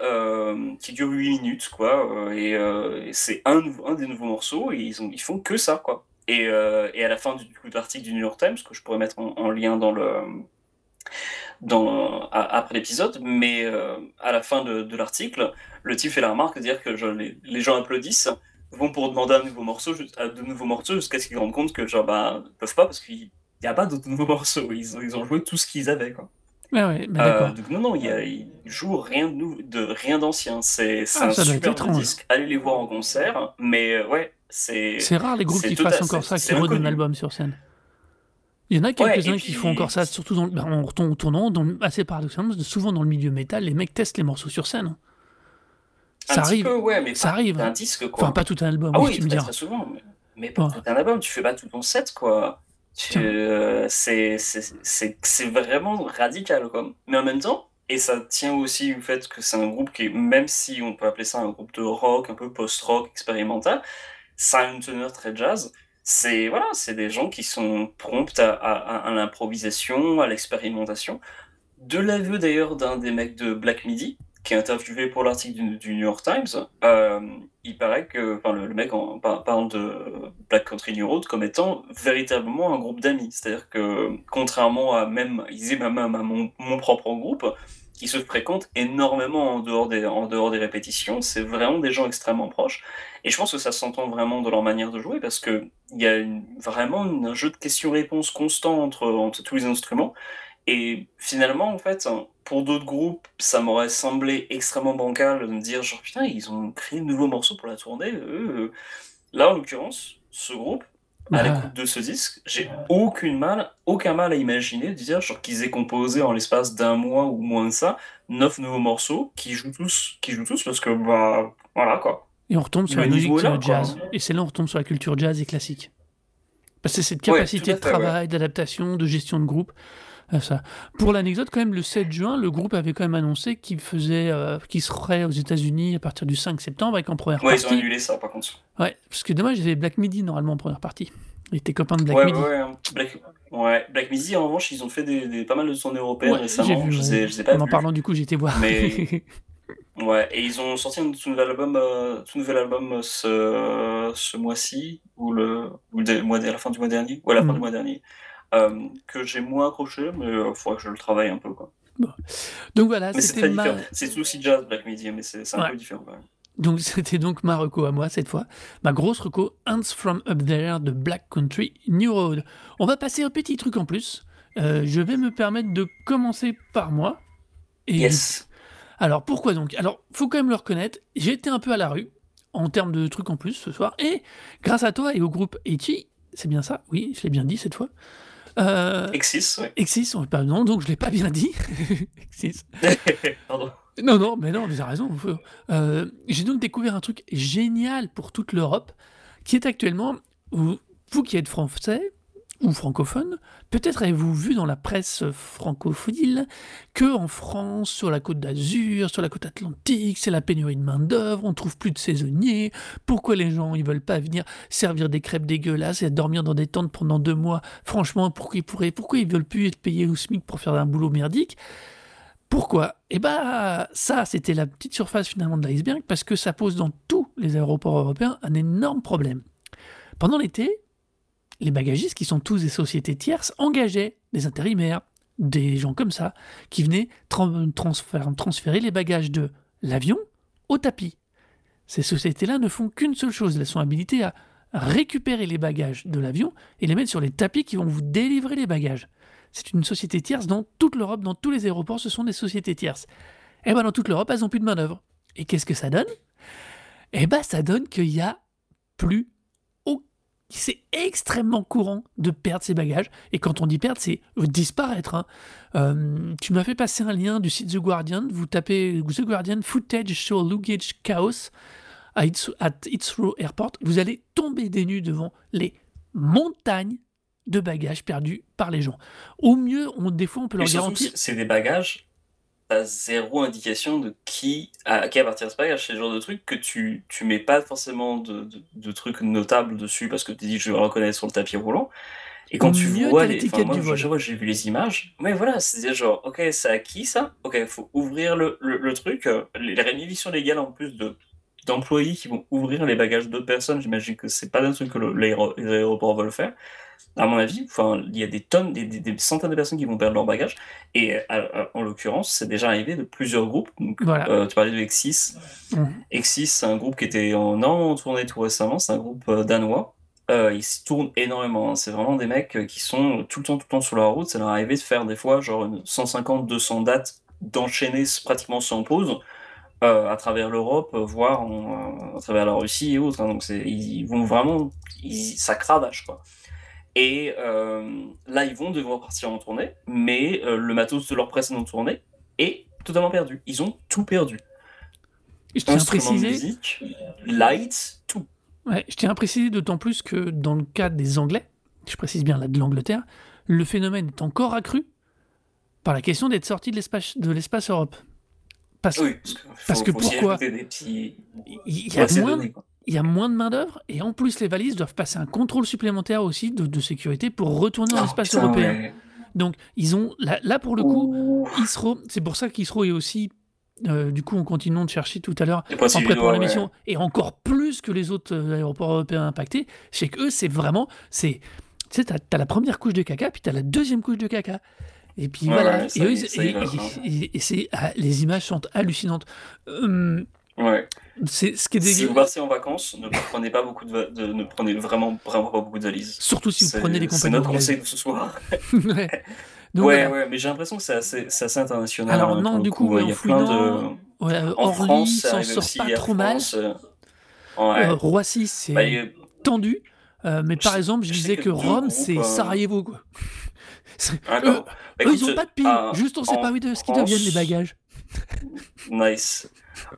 qui dure 8 minutes, quoi. et c'est un, des nouveaux morceaux, et ils, ont, ils font que ça, quoi. Et, à la fin de l'article du New York Times, que je pourrais mettre en, en lien dans le dans, après l'épisode, mais à la fin de, l'article, le type fait la remarque de dire que les gens applaudissent, vont pour demander un nouveau morceau, à de nouveaux morceaux, jusqu'à ce qu'ils se rendent compte que genre bah ils peuvent pas parce qu'il n'y a pas d'autres nouveaux (laughs) morceaux, ils ont, ils ont joué tout ce qu'ils avaient quoi. Ouais, ouais, bah, Euh, donc non non, ils jouent rien de rien d'ancien, c'est Ah, un super disque, allez les voir en concert, mais euh, ouais c'est C'est rare les groupes qui fassent encore ça, qui redonnent l'album sur scène. Il y en a quelques-uns qui font encore ça, surtout dans, bah, en tournant, dans assez paradoxalement, souvent dans le milieu métal, les mecs testent les morceaux sur scène. Un Ça petit arrive. peu, ouais, mais Ça pas arrive. un disque, quoi. Enfin, pas tout un album, Ah oui, oui, tu me très, diras. très souvent, mais, mais pas Ouais. tout un album, tu fais pas tout ton set, quoi. Euh, c'est, vraiment radical, quoi. Mais en même temps, et ça tient aussi au fait que c'est un groupe qui, même si on peut appeler ça un groupe de rock, un peu post-rock, expérimental, ça a une teneur très jazz. C'est voilà, c'est des gens qui sont prompts à, à- à l'improvisation, à l'expérimentation. De l'aveu d'ailleurs d'un des mecs de Black Midi, qui est interviewé pour l'article du, New York Times, euh, il paraît que le, mec en, par- parle de Black Country New Road comme étant véritablement un groupe d'amis. C'est-à-dire que contrairement à même, ils même mon, propre groupe, qui se fréquentent énormément en dehors des, en dehors des répétitions, c'est vraiment des gens extrêmement proches. Et je pense que ça s'entend vraiment de leur manière de jouer parce que il y a vraiment un jeu de questions-réponses constant entre, entre tous les instruments. Et finalement, en fait, pour d'autres groupes, ça m'aurait semblé extrêmement bancal de me dire, genre, putain, ils ont créé de nouveaux morceaux pour la tournée. eux, euh. Là, en l'occurrence, ce groupe, à Bah, l'écoute de ce disque, j'ai aucune mal, aucun mal à imaginer de dire genre, qu'ils aient composé en l'espace d'un mois ou moins de ça, neuf nouveaux morceaux qui jouent tous, qui jouent tous parce que, bah, voilà quoi. Et on retombe sur Le la musique là, euh, quoi. jazz. Et c'est là on retombe sur la culture jazz et classique. Parce que c'est cette capacité de travail, d'adaptation, de gestion de groupe. Ça. Pour l'anecdote, quand même, le 7 juin, le groupe avait quand même annoncé qu'il faisait, euh, qu'il serait aux États-Unis à partir du 5 septembre avec en première Ouais, ils ont partie. annulé ça par contre. Ouais, parce que dommage, avait Black Midi normalement en première partie. Il était copain de Black ouais, Midi. ouais, hein. Black... ouais, Black Midi, en revanche, ils ont fait des, des- pas mal de tournées européennes récemment. j'ai vu, je, pas En en parlant, du coup, été voir. Mais- (laughs) Ouais, et ils ont sorti un tout nouvel album, euh, tout nouvel album euh, ce, ce mois-ci, ou, le, ou le mois, à la fin du mois dernier, ou à la fin du mois dernier, euh, que j'ai moins accroché, mais il faudrait que je le travaille un peu. Quoi. Donc voilà, c'était ma... C'est aussi jazz Black Midi, mais c'est un peu différent quand même. Donc (laughs) c'était donc ma reco à moi cette fois. Ma grosse reco, Ants from Up There de Black Country New Road. On va passer un petit truc en plus. Euh, je vais me permettre de commencer par moi. Et Yes. Alors pourquoi donc? Alors faut quand même le reconnaître, j'ai été un peu à la rue en termes de trucs en plus ce soir. Et grâce à toi et au groupe Echi, c'est bien ça? Oui, je l'ai bien dit cette fois. Euh, Exis, ouais. Exis, on- pardon, donc je l'ai pas bien dit. (laughs) Exis. (laughs) Pardon. Non, non, mais non, mais t'as raison. Euh, J'ai donc découvert un truc génial pour toute l'Europe, qui est actuellement, vous, vous qui êtes français ou francophone, peut-être avez-vous vu dans la presse francophile que en France, sur la côte d'Azur, sur la côte atlantique, c'est la pénurie de main d'œuvre, on trouve plus de saisonniers. Pourquoi les gens ils veulent pas venir servir des crêpes dégueulasses et dormir dans des tentes pendant deux mois? Franchement, pourquoi ils pourraient, pourquoi ils veulent plus être payés au SMIC pour faire un boulot merdique? Pourquoi? Eh ben, ça, c'était la petite surface finalement de l'iceberg, parce que ça pose dans tous les aéroports européens un énorme problème. Pendant l'été, les bagagistes, qui sont tous des sociétés tierces, engageaient des intérimaires, des gens comme ça, qui venaient tran- transférer, les bagages de l'avion au tapis. Ces sociétés-là ne font qu'une seule chose, elles sont habilitées à récupérer les bagages de l'avion et les mettre sur les tapis qui vont vous délivrer les bagages. C'est une société tierce dans toute l'Europe, dans tous les aéroports, ce sont des sociétés tierces. Et ben dans toute l'Europe, elles n'ont plus de main-d'œuvre. Et qu'est-ce que ça donne? Eh ben ça donne qu'il y a plus. C'est extrêmement courant de perdre ses bagages. Et quand on dit perdre, c'est disparaître. hein. Euh, tu m'as fait passer un lien du site The Guardian. Vous tapez The Guardian footage show luggage chaos à Heathrow at Heathrow Airport. Vous allez tomber des nues devant les montagnes de bagages perdus par les gens. Au mieux, on, des fois, on peut leur garantir. c'est des bagages, t'as zéro indication de qui, à qui appartient ce bagage. C'est le genre de truc que tu, tu mets pas forcément de, de, de trucs notables dessus parce que tu dis je vais le reconnaître sur le tapis roulant. Et quand tu vois les. moi, j'ai vu les images. Mais voilà, c'est genre, ok, c'est à qui ça? Ok, faut ouvrir le, le, le truc. Les, les légales en plus de d'employés qui vont ouvrir les bagages d'autres personnes, j'imagine que c'est pas un truc que le- l'aéro- les aéroports veulent faire. À mon avis, enfin, il y a des tonnes, des, des- des centaines de personnes qui vont perdre leur bagage. Et euh, euh, en l'occurrence, c'est déjà arrivé de plusieurs groupes. Donc, Voilà. euh, tu parlais de Exis. Mhm. Exis, c'est un groupe qui était en énormément tourné tout récemment. C'est un groupe danois. Euh, ils se tournent énormément. hein. C'est vraiment des mecs qui sont tout le temps, tout le temps sur la route. Ça leur est arrivé de faire des fois genre une 150, 200 dates d'enchaîner pratiquement sans pause euh, à travers l'Europe, voire en- à travers la Russie et autres. hein. Donc ils vont vraiment, ils, ça cravache quoi. Et euh, là, ils vont devoir partir en tournée, mais euh, le matos de leur précédente tournée est totalement perdu. Ils ont tout perdu. Je tiens à préciser, musique, lights, tout. ouais, je tiens à préciser d'autant plus que dans le cas des Anglais, je précise bien là de l'Angleterre, le phénomène est encore accru par la question d'être sorti de l'espace de l'espace Europe. Parce Oui, parce que, Parce faut- que faut pourquoi y Ouais, a moins. Il y a moins de main d'œuvre et en plus les valises doivent passer un contrôle supplémentaire aussi de, de sécurité pour retourner dans Oh, l'espace européen. ouais. Donc ils ont là, là, pour le coup, Ouh. ISRO, c'est pour ça qu'ISRO est aussi euh, du coup en continuant de chercher tout à l'heure en si préparant ouais, l'émission et encore plus que les autres euh, aéroports européens impactés, c'est que eux c'est vraiment c'est tu sais t'as as la première couche de caca puis t'as la deuxième couche de caca. Et puis Ouais, voilà, ouais, ça et, eux, y- ça y et- va, et- et- et c'est ah, les images sont hallucinantes. Hum, Ouais. c'est ce qui est Si vous partez en vacances, ne prenez pas beaucoup de, ne prenez vraiment, vraiment pas beaucoup de valises. Surtout si vous C'est- prenez C'est compagnies notre anglaises. conseil de ce soir. (laughs) Ouais. Donc ouais, voilà. ouais, mais j'ai l'impression que c'est assez, c'est assez international. Alors hein, non, du coup, il y a plein de. Ouais, En Orly France, s'en sort aussi. pas trop mal. Euh. Euh, Roissy, c'est Bah, tendu. Euh, mais par exemple, je je sais disais que Rome, c'est Sarajevo, quoi. C'est- (laughs) D'accord. Eux, Bah, eux, écoute, ils ont pas de pays. ah, Juste, on sait en pas où de ce qu'ils France- deviennent les bagages. Nice.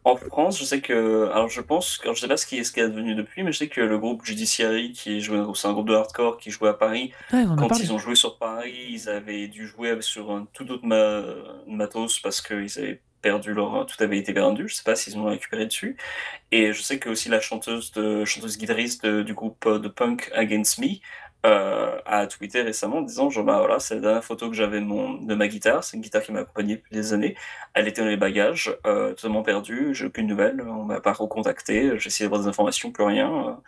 En France, je sais que. Alors, je pense. Alors, je sais pas ce qui est, ce qui est devenu depuis, mais je sais que le groupe Judiciary, qui jouait. C'est un groupe de hardcore qui jouait à Paris. Ouais, on Quand ils ont joué sur Paris, ils avaient dû jouer sur un tout autre ma- matos parce qu'ils avaient perdu leur. Tout avait été perdu. Je sais pas s'ils ont récupéré dessus. Et je sais que aussi la chanteuse, de, chanteuse guitariste de- du groupe de punk Against Me euh, a tweeté récemment en disant genre, bah voilà, c'est la dernière photo que j'avais de, ma guitare. C'est une guitare qui m'a accompagné depuis des années. Elle était dans les bagages, euh, totalement perdue. J'ai aucune nouvelle. On m'a pas recontacté. J'ai essayé d'avoir des informations, plus rien.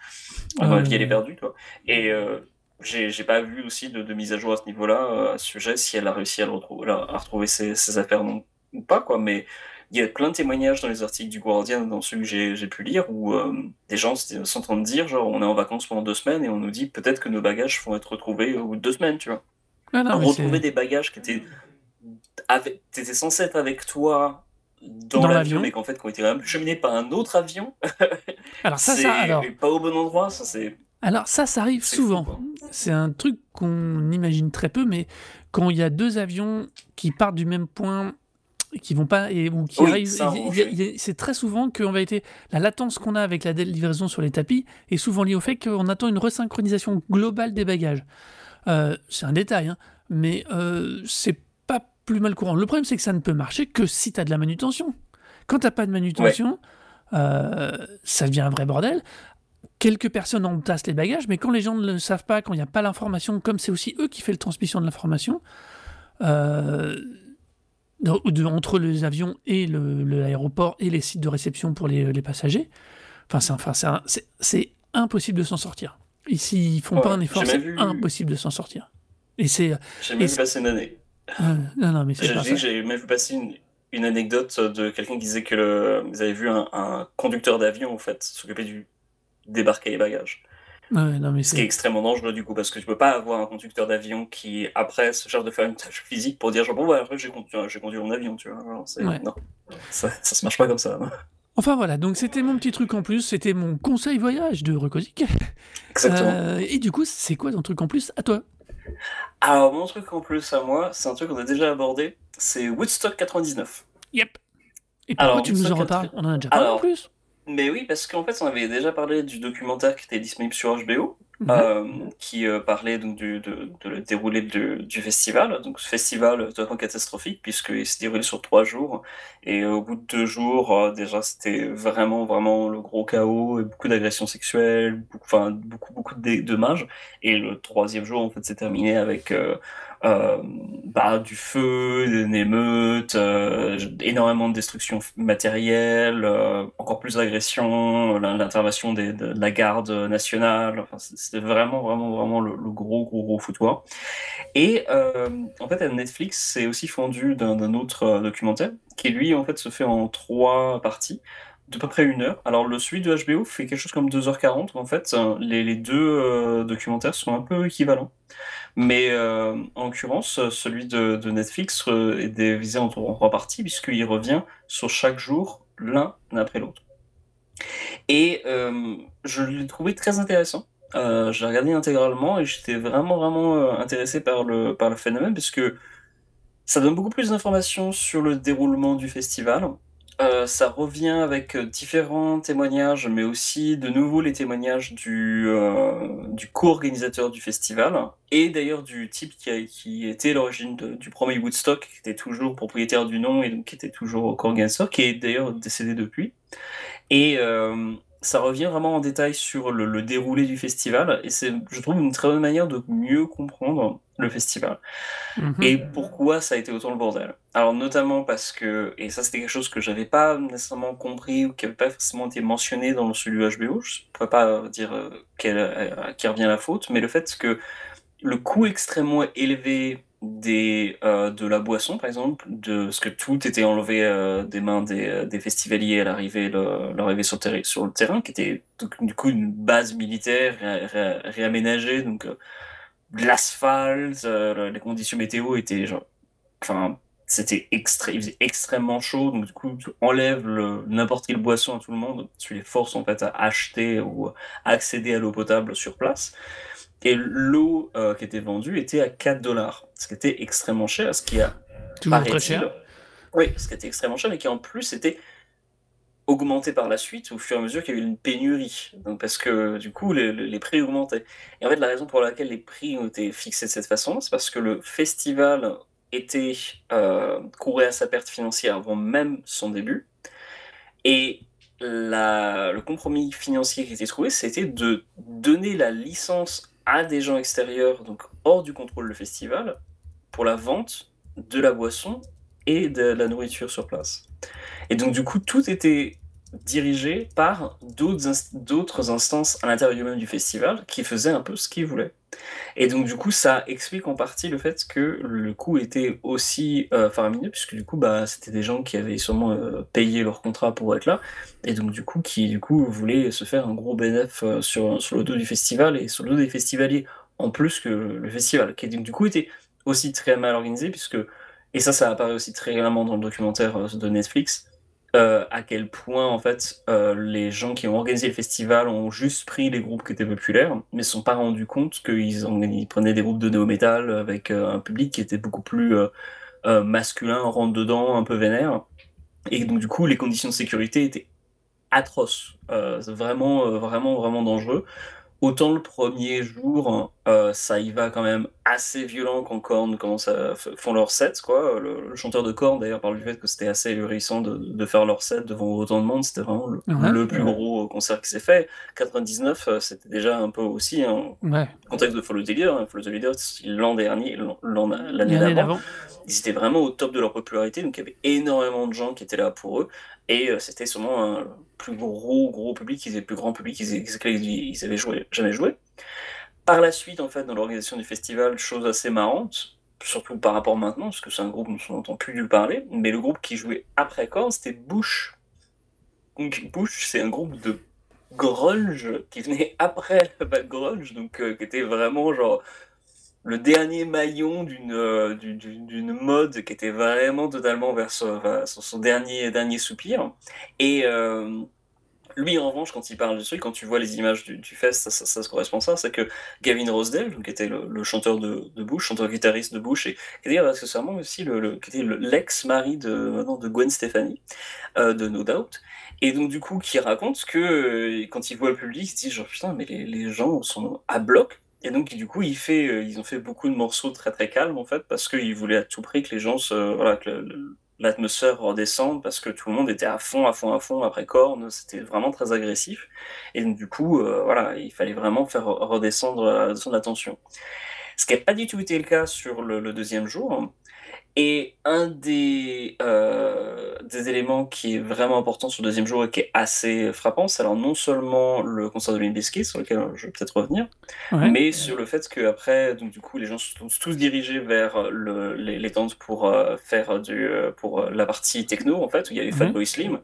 Euh, mon avis, elle est perdue, toi. Et euh, j'ai pas vu aussi de, de mise à jour à ce niveau-là, à ce sujet, si elle a réussi à, le retrouver, à retrouver ses, ses affaires non, ou pas, quoi. Mais il y a plein de témoignages dans les articles du Guardian, dans ceux que j'ai pu lire, où euh, des gens sont en train de dire, genre, on est en vacances pendant deux semaines et on nous dit peut-être que nos bagages vont être retrouvés au bout de deux semaines, tu vois. Ah non, retrouver des bagages qui étaient avec, censé être avec toi dans, Dans l'avion, mais qu'en fait, qui ont été cheminés par un autre avion, (laughs) Alors ça, ça, alors, pas au bon endroit, ça c'est. alors ça, ça arrive souvent. C'est un truc qu'on imagine très peu, mais quand il y a deux avions qui partent du même point qui vont pas et ou qui Oui, arrivent, c'est très souvent qu'en vérité la latence qu'on a avec la livraison sur les tapis est souvent liée au fait qu'on attend une resynchronisation globale des bagages. Euh, c'est un détail, hein, mais euh, c'est pas plus mal courant. Le problème, c'est que ça ne peut marcher que si tu as de la manutention. Quand tu pas de manutention, euh, ça devient un vrai bordel. Quelques personnes entassent les bagages, mais quand les gens ne le savent pas, quand il n'y a pas l'information, comme c'est aussi eux qui font la transmission de l'information, euh, de- de- entre les avions et le- le- l'aéroport et les sites de réception pour les, les passagers, enfin, c'est impossible de s'en sortir. Et s'ils font pas un effort, c'est vu- impossible de s'en sortir. Et c'est. J'ai même vu passer une année. non, non, mais c'est J'ai pas dit ça. que j'ai même vu passer une, une anecdote de quelqu'un qui disait que le, ils avaient vu un, un conducteur d'avion en fait s'occuper du débarquer les bagages. Ouais, non, mais Ce qui est extrêmement dangereux du coup parce que tu peux pas avoir un conducteur d'avion qui après se charge de faire une tâche physique pour dire genre bon bah après j'ai conduit, j'ai conduit mon avion tu vois. Alors, Ouais. Non, ça, ça se marche pas comme ça. non. Enfin voilà, donc c'était mon petit truc en plus, c'était mon conseil voyage de Recosic. Exactement. Euh, et du coup, c'est quoi ton truc en plus à toi? Alors mon truc en plus à moi, c'est un truc qu'on a déjà abordé, c'est Woodstock 99. Yep. Et pourquoi Alors, tu nous en reparles? On en a déjà parlé en Alors, plus Mais oui, parce qu'en fait, on avait déjà parlé du documentaire qui était disponible sur HBO, Mhm. euh, qui euh, parlait donc du de, de le déroulé de- du festival. Donc, ce festival totalement catastrophique, puisqu'il s'est déroulé sur trois jours. Et euh, au bout de deux jours, déjà, c'était vraiment, vraiment le gros chaos, et beaucoup d'agressions sexuelles, beaucoup, enfin, beaucoup, beaucoup de dommages. Et le troisième jour, en fait, s'est terminé avec euh, bah, du feu, une émeute, euh, énormément de destruction matérielle, euh, encore plus d'agressions, la- l'intervention des- de, de la garde nationale. Enfin, c'était vraiment, vraiment, vraiment le, gros, gros, gros foutoir. Et euh, en fait, Netflix s'est aussi fondu d'un autre euh, documentaire qui, lui, en fait, se fait en trois parties d'à peu près une heure. Alors, le celui de HBO fait quelque chose comme 2h40. En fait, les, les deux euh, documentaires sont un peu équivalents. Mais euh, en l'occurrence, celui de, Netflix euh, est divisé en, trois parties, puisqu'il revient sur chaque jour, l'un après l'autre. Et euh, je l'ai trouvé très intéressant. J'ai regardé intégralement et j'étais vraiment, vraiment intéressé par le, par le phénomène, parce que ça donne beaucoup plus d'informations sur le déroulement du festival. Euh, ça revient avec euh, différents témoignages, mais aussi de nouveau les témoignages du, euh, du co-organisateur du festival, et d'ailleurs du type qui, a- qui était l'origine du premier Woodstock, qui était toujours propriétaire du nom et donc qui était toujours co-organisateur, qui est d'ailleurs décédé depuis. Et euh, ça revient vraiment en détail sur le, le déroulé du festival, et c'est, je trouve, une très bonne manière de mieux comprendre le festival. Mhm. Et pourquoi ça a été autant le bordel? Alors notamment parce que, et ça c'était quelque chose que j'avais pas nécessairement compris ou qui n'avait pas forcément été mentionné dans celui du HBO, je ne pourrais pas dire euh, quelle- à qui revient la faute, mais le fait que le coût extrêmement élevé euh, de la boisson, par exemple, de ce que tout était enlevé euh, des mains des, euh, des festivaliers à l'arrivée sur, sur le terrain, qui était donc, du coup une base militaire ré- ré- réaménagée, donc l'asphalte, les conditions météo étaient genre, enfin, c'était extrêmement chaud, donc du coup, tu enlèves n'importe quelle boisson à tout le monde, tu les forces en fait à acheter ou accéder à l'eau potable sur place. Et l'eau euh, qui était vendue était à 4 dollars, ce qui était extrêmement cher, ce qui a Toujours très cher. Oui, ce qui était extrêmement cher, mais qui en plus était augmenté par la suite au fur et à mesure qu'il y a eu une pénurie. Donc, parce que du coup, les, les prix augmentaient. Et en fait, la raison pour laquelle les prix ont été fixés de cette façon, c'est parce que le festival était euh, courait à sa perte financière avant même son début. Et la- le compromis financier qui était trouvé, c'était de donner la licence à des gens extérieurs, donc hors du contrôle du festival, pour la vente de la boisson et de la nourriture sur place. Et donc du coup, tout était dirigé par d'autres inst- d'autres instances à l'intérieur même du festival qui faisaient un peu ce qu'ils voulaient. Et donc du coup, ça explique en partie le fait que le coût était aussi euh, faramineux, puisque du coup, bah, c'était des gens qui avaient sûrement euh, payé leur contrat pour être là, et donc du coup, qui du coup voulaient se faire un gros bénéfice euh, sur, le dos du festival et sur le dos des festivaliers, en plus que le festival, qui donc, du coup était aussi très mal organisé, puisque, et ça, ça apparaît aussi très clairement dans le documentaire de Netflix, euh, à quel point en fait euh, les gens qui ont organisé le festival ont juste pris les groupes qui étaient populaires, mais se sont pas rendus compte qu'ils ils prenaient des groupes de néo-metal avec euh, un public qui était beaucoup plus masculin, rentre dedans, un peu vénère. Et donc du coup, les conditions de sécurité étaient atroces, vraiment, vraiment, vraiment dangereux. Autant le premier jour, euh, ça y va quand même assez violent quand Korn commence à font leur set, quoi. Le, le chanteur de Korn d'ailleurs parle du fait que c'était assez ahurissant de, de faire leur set devant autant de monde. C'était vraiment le, Ouais. le plus gros concert qui s'est fait. 99, euh, c'était déjà un peu aussi un Ouais. contexte de Follow the Leader. hein. Follow the Leader, l'an dernier, l'an- l'an- l'année d'avant d'avant. ils étaient vraiment au top de leur popularité, donc il y avait énormément de gens qui étaient là pour eux, et euh, c'était sûrement un plus gros, gros public, ils étaient plus grand public ils avaient joué, jamais joué. Par la suite, en fait, dans l'organisation du festival, chose assez marrante, surtout par rapport maintenant, parce que c'est un groupe dont on n'entend plus du parler, mais le groupe qui jouait après Korn, c'était Bush. Donc Bush, c'est un groupe de grunge qui venait après (laughs) la grunge, donc euh, qui était vraiment genre le dernier maillon d'une euh, d'une- d'une mode qui était vraiment totalement vers son, dernier, dernier soupir. Et euh, lui, en revanche, quand il parle de ce truc, quand tu vois les images du, du fest, ça, ça, se correspond à ça, c'est que Gavin Rosedale, qui était le, chanteur de, Bush, chanteur-guitariste de Bush, et qui était accessoirement aussi le, qui était le- l'ex-mari de, de Gwen Stefani, euh, de No Doubt. Et donc, du coup, qui raconte que quand il voit le public, il se dit genre putain, mais les, les gens sont à bloc. Et donc, du coup, il fait, euh, ils ont fait beaucoup de morceaux très très calmes en fait, parce qu'ils voulaient à tout prix que les gens se, voilà, que l'atmosphère redescende, parce que tout le monde était à fond, à fond, à fond après Korn, c'était vraiment très agressif. Et donc, du coup, euh, voilà, il fallait vraiment faire redescendre, euh, redescendre la tension. Ce qui n'a pas du tout été le cas sur le, le deuxième jour. Et un des, euh, des éléments qui est vraiment important sur le deuxième jour et qui est assez frappant, c'est alors non seulement le concert de Limp Bizkit, sur lequel je vais peut-être revenir, Ouais. mais sur le fait qu'après, donc du coup, les gens se sont tous dirigés vers le, les, les tentes pour euh, faire du, euh, pour euh, la partie techno, en fait, où il y avait Mhm. Fatboy Slim.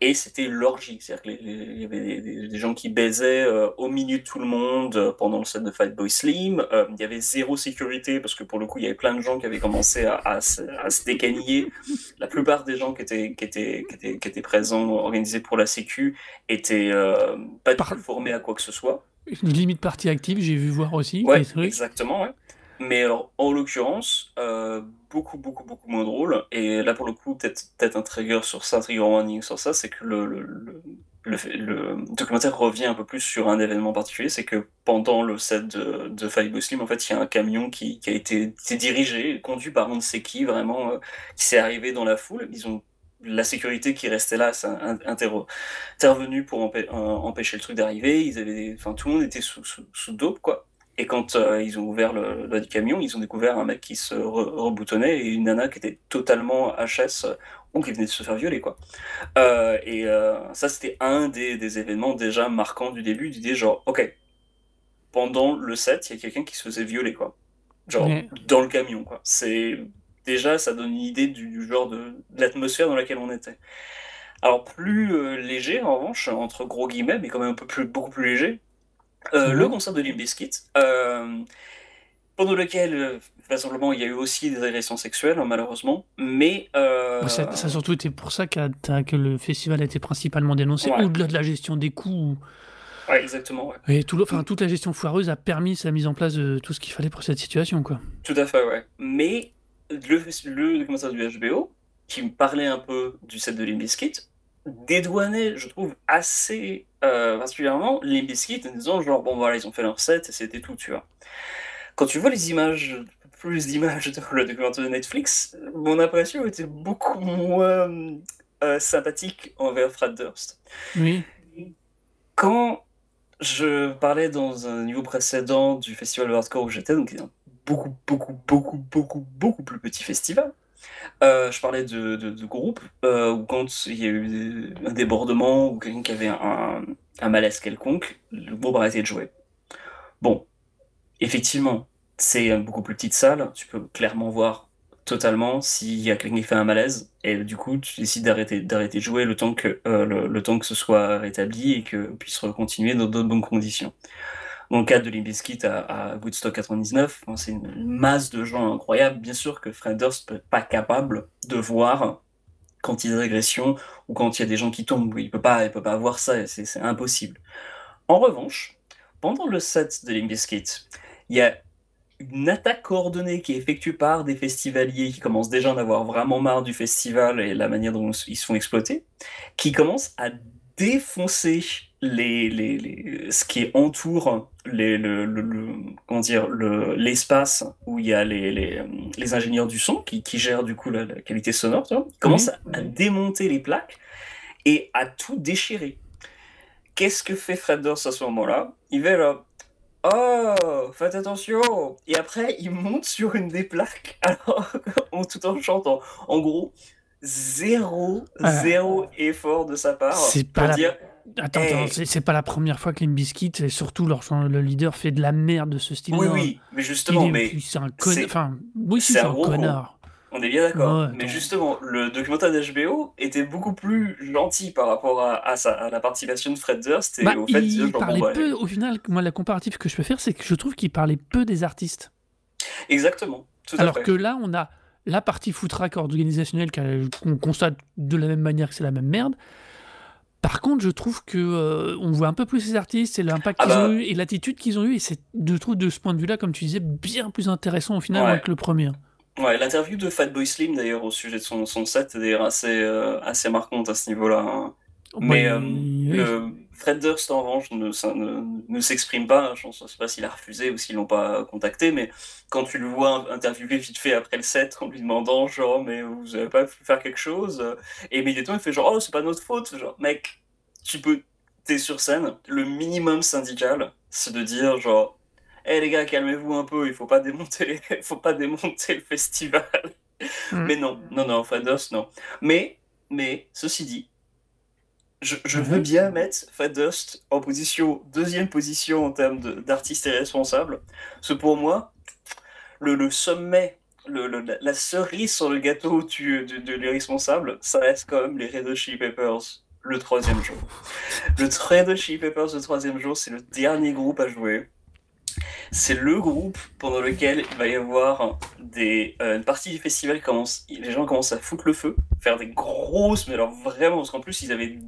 Et c'était l'orgie, c'est-à-dire que les- les- il y avait des, des- des gens qui baisaient euh, au milieu de tout le monde euh, pendant le set de Fatboy Slim. Euh, il y avait zéro sécurité parce que pour le coup, il y avait plein de gens qui avaient commencé à, à se, à se décaniller. La plupart des gens qui étaient, qui étaient, qui étaient, qui étaient présents, organisés pour la Sécu, étaient pas du Par- tout formés à quoi que ce soit. Une limite partie active, j'ai vu voir aussi. Ouais, exactement, ouais. Mais alors, en l'occurrence, euh, beaucoup, beaucoup, beaucoup moins drôle. Et là, pour le coup, peut-être peut-être un trigger sur ça, trigger warning sur ça, c'est que le, le, le, le documentaire revient un peu plus sur un événement particulier. C'est que pendant le set de, de Fatboy Slim, en fait, il y a un camion qui, qui a été, dirigé, conduit par on ne sait qui, vraiment, euh, qui s'est arrivé dans la foule. Ils ont la sécurité qui restait là, interro- intervenu pour euh, empêcher le truc d'arriver. Ils avaient, enfin, tout le monde était sous, sous, sous dope, quoi. Et quand euh, ils ont ouvert le, le camion, ils ont découvert un mec qui se re- reboutonnait et une nana qui était totalement HS, euh, ou qui venait de se faire violer, quoi. Euh, et euh, ça, c'était un des, des événements déjà marquants du début, d'idée genre, ok, pendant le set, il y a quelqu'un qui se faisait violer, quoi. Genre, Ouais. dans le camion, quoi. C'est déjà, ça donne une idée du, du genre de, de l'atmosphère dans laquelle on était. Alors, plus léger, en revanche, entre gros guillemets, mais quand même un peu plus, beaucoup plus léger, euh, Mhm. le concert de Limp Bizkit, euh, pendant lequel, euh, vraisemblablement, il y a eu aussi des agressions sexuelles, hein, malheureusement, mais... euh, ça, ça a surtout été pour ça que le festival a été principalement dénoncé, Ouais. au-delà de la gestion des coûts. ouais, exactement, ouais. Et tout le- enfin, toute la gestion foireuse a permis sa mise en place de tout ce qu'il fallait pour cette situation. Quoi. Tout à fait, ouais. Mais le, le documentaire du HBO, qui me parlait un peu du set de Limp Dédouanait, je trouve, assez euh, particulièrement Limp Bizkit en disant genre, bon voilà, ils ont fait leur set et c'était tout, tu vois. Quand tu vois les images, plus d'images dans le documentaire de Netflix, mon impression était beaucoup moins euh, sympathique envers Fred Durst. Oui. Quand je parlais dans un niveau précédent du festival de hardcore où j'étais, donc un beaucoup, beaucoup, beaucoup, beaucoup, beaucoup plus petit festival, euh, je parlais de, de, groupes euh, où quand il y a eu un débordement ou quelqu'un qui avait un, malaise quelconque, le groupe arrêtait de jouer. Bon, effectivement, c'est une beaucoup plus petite salle, tu peux clairement voir totalement s'il y a quelqu'un qui fait un malaise et du coup tu décides d'arrêter de jouer le temps que euh, le temps que ce soit rétabli et que puisse continuer dans d'autres bonnes conditions. Dans le cas de Limp Bizkit à, à Woodstock 99, hein, c'est une masse de gens incroyables. Bien sûr que Fred Durst n'est pas capable de voir quand il y a des agressions ou quand il y a des gens qui tombent. Il peut pas, il peut pas voir ça, c'est impossible. En revanche, pendant le set de Limp Bizkit, il y a une attaque coordonnée qui est effectuée par des festivaliers qui commencent déjà à avoir vraiment marre du festival et la manière dont ils se font exploiter, qui commencent à défoncer les, les, les- ce qui entoure les, le, le- le- comment dire, le- l'espace où il y a les, les, les ingénieurs du son qui, qui gèrent du coup la, la qualité sonore, tu vois. Ils commencent à, à démonter les plaques et à tout déchirer. Qu'est-ce que fait Fred Durst à ce moment-là? Il va là, Oh, faites attention Et après, il monte sur une des plaques, (laughs) alors, tout en chantant. En gros, zéro, Ah. zéro effort de sa part C'est pour pas la- dire Attends, Hey. attends, c'est pas la première fois que Limp Bizkit, et surtout chan- le leader, fait de la merde de ce style-là. oui, oui, mais justement, est- mais c'est un connard. c'est- Enfin, oui, si, c'est c'est un un gros con. connard. on est bien d'accord. Ouais, mais justement, le documentaire d'HBO était beaucoup plus gentil par rapport à, à, sa- à la participation de Fred Durst et Bah, au fait il bon, parlait peu, au final, moi, la comparative que je peux faire, c'est que je trouve qu'il parlait peu des artistes. Exactement, tout à Alors fait. que là, on a la partie foutraque organisationnelle qu'on constate de la même manière que c'est la même merde. Par contre, je trouve que euh, on voit un peu plus ces artistes et l'impact Ah qu'ils bah. ont eu et l'attitude qu'ils ont eu et c'est je trouve de ce point de vue-là, comme tu disais, bien plus intéressant au final Ouais. que le premier. Ouais, l'interview de Fatboy Slim d'ailleurs au sujet de son, son set est d'ailleurs assez, euh, assez marquante à ce niveau-là. hein. Mais Ouais, euh, oui. Fred Durst en revanche ne, ça ne, ne s'exprime pas. Je ne sais pas s'il a refusé ou s'ils l'ont pas contacté, mais quand tu le vois interviewer vite fait après le set en lui demandant genre mais vous avez pas pu faire quelque chose? Et immédiatement il fait genre oh c'est pas notre faute genre mec tu peux t'es sur scène le minimum syndical c'est de dire genre hé les gars calmez-vous un peu il faut pas démonter (laughs) les... faut pas démonter le festival Mm. mais non non non Fred Durst non mais mais ceci dit je, je veux Mhm. bien mettre Fred Durst en position, deuxième position en termes d'artiste et responsable. Parce que pour moi, le, le sommet, le, le- la- cerise sur le gâteau du, de, de les responsables, ça reste quand même les Red Hot Chili Peppers le troisième jour. Le Red Hot Chili Peppers le troisième jour, c'est le dernier groupe à jouer. C'est le groupe pendant lequel il va y avoir des, euh, une partie du festival commence, les gens commencent à foutre le feu, faire des grosses, mais alors vraiment, parce qu'en plus ils avaient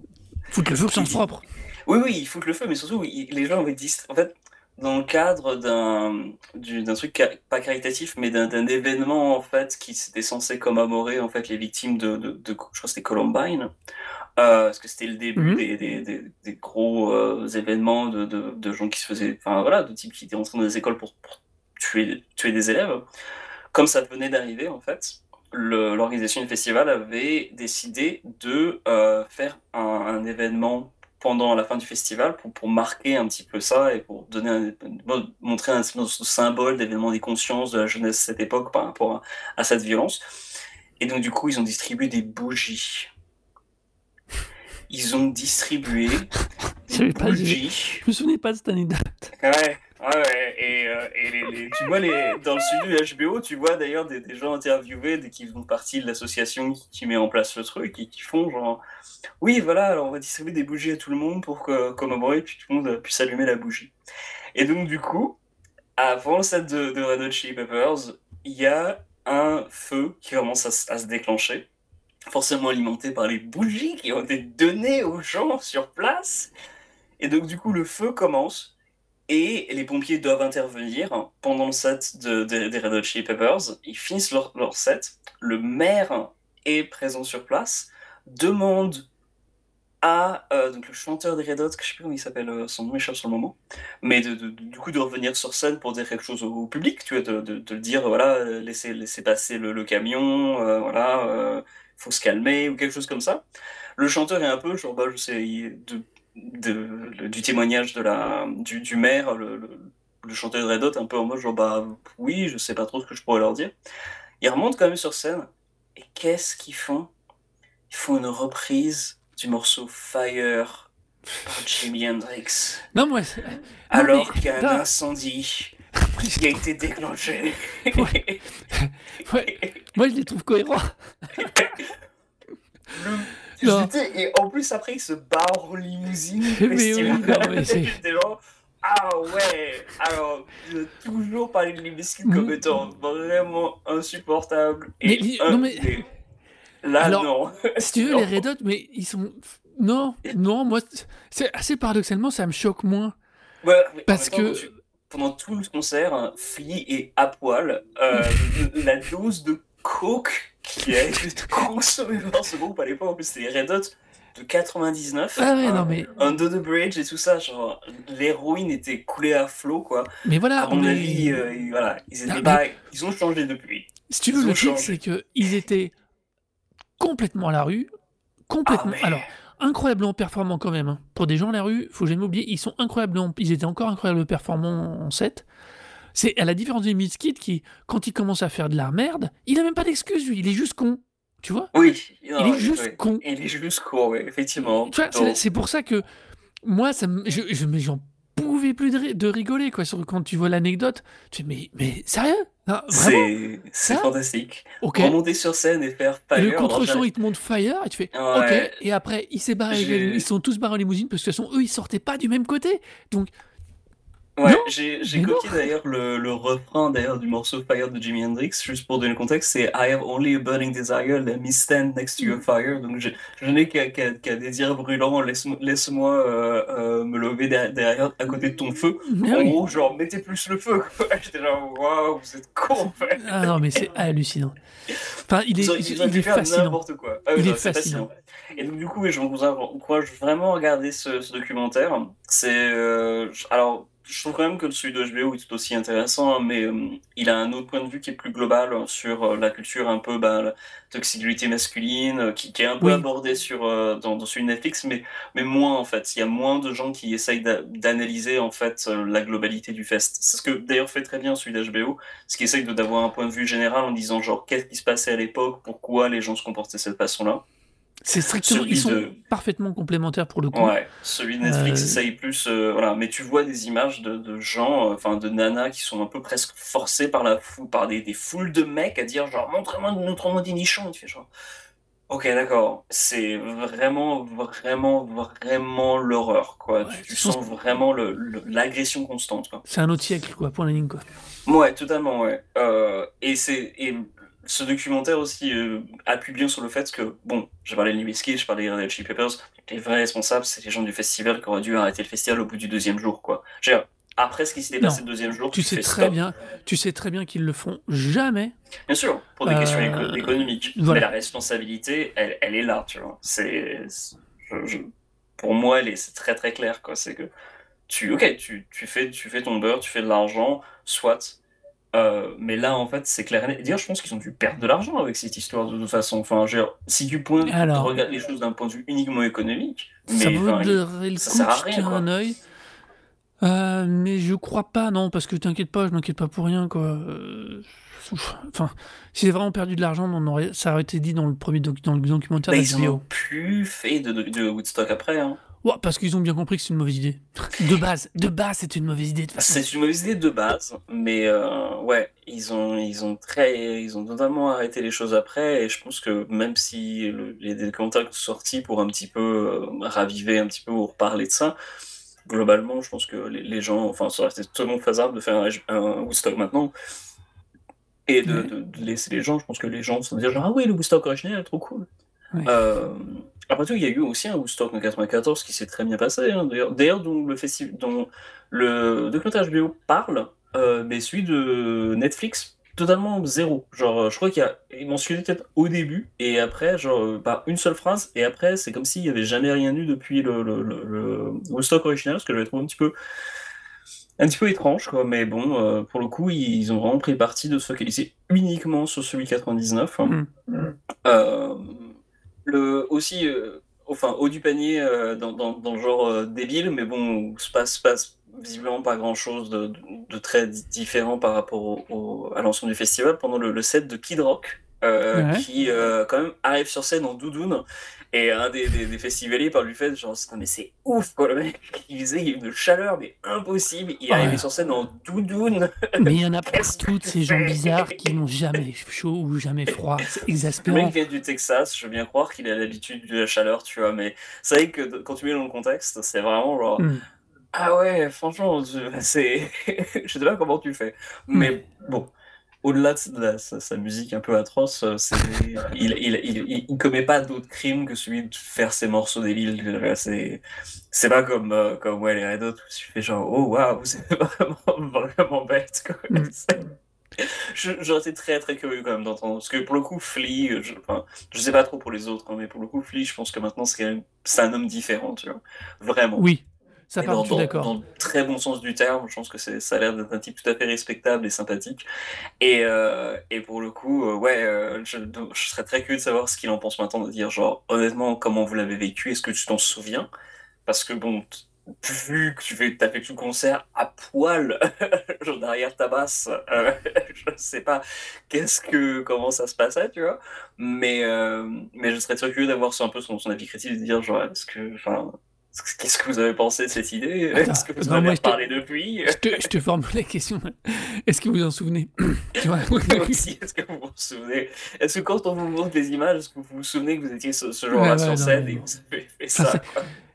Foutre le feu au sens propre. oui, oui, ils foutent le feu, mais surtout, ils- les gens dit. En fait, dans le cadre d'un du- d'un truc pas caritatif, mais d'un événement en fait qui s'était censé commémorer en fait les victimes de, de, de- je crois que c'était Columbine, euh, parce que c'était le début Mhm. des, des, des, des gros euh, événements de, de, de gens qui se faisaient, enfin voilà, de types qui étaient entrés dans des écoles pour, pour tuer, tuer des élèves. Comme ça venait d'arriver en fait, l'organisation du festival avait décidé de euh, faire un, un événement pendant la fin du festival pour, pour marquer un petit peu ça et pour donner un, montrer un symbole d'événement des consciences de la jeunesse de cette époque par rapport à, à cette violence. Et donc du coup, ils ont distribué des bougies. Ils ont distribué (laughs) des J'avais pas- bougies. Je me souvenais pas de cette anecdote. Ouais, ouais. Et, euh, et tu vois, les, dans le studio HBO, tu vois d'ailleurs des, des gens interviewés dès qu'ils font partie de l'association qui, met en place le truc et qui font genre Oui, voilà, alors on va distribuer des bougies à tout le monde pour que, commémorer, puis tout le monde puisse allumer la bougie. Et donc, du coup, avant le set de, de Red Hot Chili Peppers, il y a un feu qui commence à se déclencher, forcément alimenté par les bougies qui ont été données aux gens sur place. Et donc, du coup, le feu commence et les pompiers doivent intervenir pendant le set de, de- des Red Hot Chili Peppers. Ils finissent leur, leur set. Le maire est présent sur place, demande à euh, donc le chanteur des Red Hot, que je sais plus comment il s'appelle, euh, son nom m'échappe sur le moment, mais du coup de revenir sur scène pour dire quelque chose au, public, tu vois, de, le dire, voilà, euh, laissez, laissez passer le, camion, euh, voilà, faut se calmer, ou quelque chose comme ça. Le chanteur est un peu, genre, bah, je sais, il- de, de, le- du témoignage de la, du, du maire, le, le, le chanteur de Red Hot, un peu en mode, genre, bah, oui, je sais pas trop ce que je pourrais leur dire. Ils remontent quand même sur scène, et qu'est-ce qu'ils font? Ils font une reprise du morceau Fire par Jimi Hendrix. Non, moi, c'est- Alors qu'il y a un incendie qui a été déclenché. Ouais. Ouais. moi je les trouve cohérents. (laughs) Le- Et en plus, après, il se barre en limousine. (laughs) Mais oui, non, mais c'est- (laughs) ah ouais, alors, je toujours parler de Mhm. comme étant vraiment insupportable. Mais Et un- non, mais- mais Là, Alors, non. Si tu veux, Non. (laughs) les Red Hot, mais ils sont. Non, non, moi, c'est assez paradoxalement, ça me choque moins. Ouais, mais Parce temps, que- tu- pendant tout le concert, Flea est à poil. Euh, la dose de coke qui a été consommée par ce groupe à l'époque, en plus c'était les Red Hot de 99. Ah ouais, hein, non, mais. Under the Bridge et tout ça, genre l'héroïne était coulée à flot quoi. Mais voilà, À mon on est- avis, euh, ils- voilà, ils étaient Ah, pas, ils ont changé depuis. Si tu veux, ils le truc, c'est que ils étaient complètement à la rue. Complètement. Ah, mais- Alors, incroyablement performants quand même. hein. Pour des gens à la rue, faut jamais oublier, ils sont incroyablement. Ils étaient encore incroyablement performants en 7. C'est à la différence des Miskit qui, quand il commence à faire de la merde, il a même pas d'excuse, lui. Il est juste con. Tu vois? Oui, Il est juste con. Il est juste con, ouais, effectivement. Tu vois, c'est- pour ça que moi, ça je, je- mais j'en pouvais plus de, de rigoler quoi. Sur, quand tu vois l'anecdote, tu fais mais, mais sérieux? Non, c'est fantastique. Ok. Remonter sur scène et faire Fire. le contre-champ, il te montre Fire, et tu fais Ouais. OK. Et après, ils s'est barré, J'ai- ils sont tous barrés en limousine parce que de toute façon, eux, ils sortaient pas du même côté. Donc, Ouais, j'ai copié d'ailleurs le, le refrain d'ailleurs du morceau Fire de Jimi Hendrix, juste pour donner le contexte, c'est I have only a burning desire, let me stand next to Mm. your fire. Donc je, je n'ai qu'un qu'un- qu'un désir brûlant, laisse-moi laisse-moi, euh, euh, me lever derrière, derrière, à côté de ton feu. mais en oui. gros, genre, mettez plus le feu. (laughs) J'étais genre, waouh, vous êtes con en fait. Ah non, mais c'est hallucinant. Enfin, il est, auraient il pu est fascinant. n'importe quoi. Ah Il non, est fascinant. Et donc, du coup, je vous encourage vraiment à regarder ce, ce documentaire. C'est. euh, alors, je trouve quand même que celui de HBO est tout aussi intéressant, hein, mais euh, il a un autre point de vue qui est plus global sur euh, la culture, un peu bah, la toxicité masculine, euh, qui, qui est un peu Oui. abordé sur, dans, dans celui de Netflix, mais, mais moins en fait. Il y a moins de gens qui essayent d'a- d'analyser en fait la globalité du fest. C'est ce que d'ailleurs fait très bien celui d'HBO, ce qui essaye d'avoir un point de vue général en disant genre qu'est-ce qui se passait à l'époque, pourquoi les gens se comportaient de cette façon-là. C'est strictement, Celui ils sont de- parfaitement complémentaires pour le coup. Ouais, celui de Netflix Euh, essaye plus, euh, voilà. Mais tu vois des images de, de gens, euh, enfin de nanas qui sont un peu presque forcées par la foule, par des, des foules de mecs à dire genre montre-moi, montre-moi des nichons. Et tu fais genre, ok, d'accord. C'est vraiment, vraiment, vraiment l'horreur, quoi. Ouais, tu, sens vraiment l'agression constante, quoi. C'est un autre siècle, quoi, point la ligne, quoi. Ouais, totalement, ouais. Euh, et c'est ce documentaire aussi euh, appuie bien sur le fait que, bon, j'ai parlé de Limbiskit, je parlais des Red Chili Peppers, les vrais responsables, c'est les gens du festival qui auraient dû arrêter le festival au bout du deuxième jour, quoi. Dire, après ce qui s'était passé le deuxième jour, Tu tu, sais fais très stop. bien, tu sais très bien qu'ils le font jamais. Bien sûr, pour des questions éco- Euh, économiques. voilà. Mais la responsabilité, elle, elle est là, tu vois. C'est, pour moi, elle est, c'est très très clair, quoi. C'est que tu, ok, tu, tu fais, tu fais ton beurre, tu fais de l'argent, soit. Euh, mais là, en fait, c'est clair. et. D'ailleurs, je pense qu'ils ont dû perdre de l'argent avec cette histoire de toute façon. Enfin, dire, si tu pointes, Alors. regardes les choses d'un point de vue uniquement économique, ça mais vaudrait le ça coup sert à rien, un œil. Euh, mais je crois pas, non, parce que t'inquiète pas, je m'inquiète pas pour rien, quoi. Euh. Enfin, si j'ai vraiment perdu de l'argent, on aurait, ça aurait été dit dans le premier doc- dans le documentaire bah, ils en HBO. ont plus fait de, de, de Woodstock après. Hein. Ouais, parce qu'ils ont bien compris que c'est une mauvaise idée. De base, de base, c'est une mauvaise idée. C'est une mauvaise idée de base, mais euh, ouais, ils ont, ils ont très, ils ont totalement arrêté les choses après, et je pense que même si le- les qui sont sortis pour un petit peu euh, raviver un petit peu ou reparler de ça, globalement, je pense que les, les gens, enfin, ça aurait été totalement faisable de faire un, un Woodstock maintenant, et de, Ouais. de- de laisser les gens, je pense que les gens se dire genre, ah oui, le Woodstock original est trop cool. Ouais. Euh, après tout, il y a eu aussi un Woodstock en 94 qui s'est très bien passé. hein, D'ailleurs, d'ailleurs, dont le festival, dont le documentaire HBO parle, euh, mais celui de Netflix, totalement zéro. Genre, euh, je crois qu'il y a mentionné peut-être au début et après, genre, euh, par une seule phrase, et après, c'est comme s'il y avait jamais rien eu depuis le, le, le, le Woodstock original, ce que j'avais trouvé un petit peu un petit peu étrange, quoi, mais bon, euh, pour le coup, ils, ont vraiment pris parti de se focaliser uniquement sur celui 99. Mm. Euh, le, aussi, euh, enfin, haut du panier euh, dans, dans, dans le genre euh, débile, mais bon, se passe, passe visiblement pas grand chose de, de, de très di- différent par rapport au, au- à l'ensemble du festival pendant le, le set de Kid Rock. euh, Ouais. qui euh, quand même arrive sur scène en doudoune et un des, des, des festivaliers par lui fait genre mais c'est ouf quoi le mec il disait il y a une chaleur mais impossible il est Ouais. arrivé sur scène en doudoune Mais il y en a partout (laughs) de ces gens bizarres qui n'ont jamais chaud ou jamais froid. C'est Le mec exaspérant. vient du Texas, je veux bien croire qu'il a l'habitude de la chaleur, tu vois, mais c'est vrai que quand tu mets dans le contexte, c'est vraiment genre, Mm. ah ouais, franchement, je- c'est, (laughs) je sais pas comment tu fais. Mais bon, au-delà de sa- de musique un peu atroce, euh, c'est, (laughs) il, il, il, il, commet pas d'autres crimes que celui de faire ses morceaux débiles. C'est, c'est pas comme, euh, comme ouais, les Red Hot où tu fais genre, oh waouh, c'est (laughs) vraiment, vraiment bête, quoi. Mm. (laughs) J'aurais été très très curieux quand même d'entendre. Parce que pour le coup, Flea, euh, je, enfin, je sais pas trop pour les autres, hein, mais pour le coup, Flea, je pense que maintenant c'est c'est un homme différent, tu vois. Vraiment. Oui, ça part, dans, d'accord. dans le très bon sens du terme, je pense que c'est, ça a l'air d'être un type tout à fait respectable et sympathique. Et, euh, et pour le coup, euh, ouais, euh, je, serais très curieux de savoir ce qu'il en pense maintenant, de dire genre, honnêtement, comment vous l'avez vécu, est-ce que tu t'en souviens? Parce que bon, vu que tu fais, as fait tout le concert à poil, (laughs) genre derrière ta basse, euh, (laughs) je sais pas qu'est-ce que, comment ça se passait, tu vois? Mais, euh, mais je serais très curieux d'avoir un peu son, son avis critique, de dire genre, est-ce que, enfin, Qu'est-ce que vous avez pensé de cette idée? Est-ce que vous non, en avez te- parlé depuis? Je te, je te formule la question. Est-ce que vous en souvenez? (laughs) Est-ce que vous vous souvenez? Est-ce que quand on vous montre des images, est-ce que vous vous souvenez que vous étiez ce, ce jour-là Ouais, ouais, sur non, scène et que vous avez fait Ça,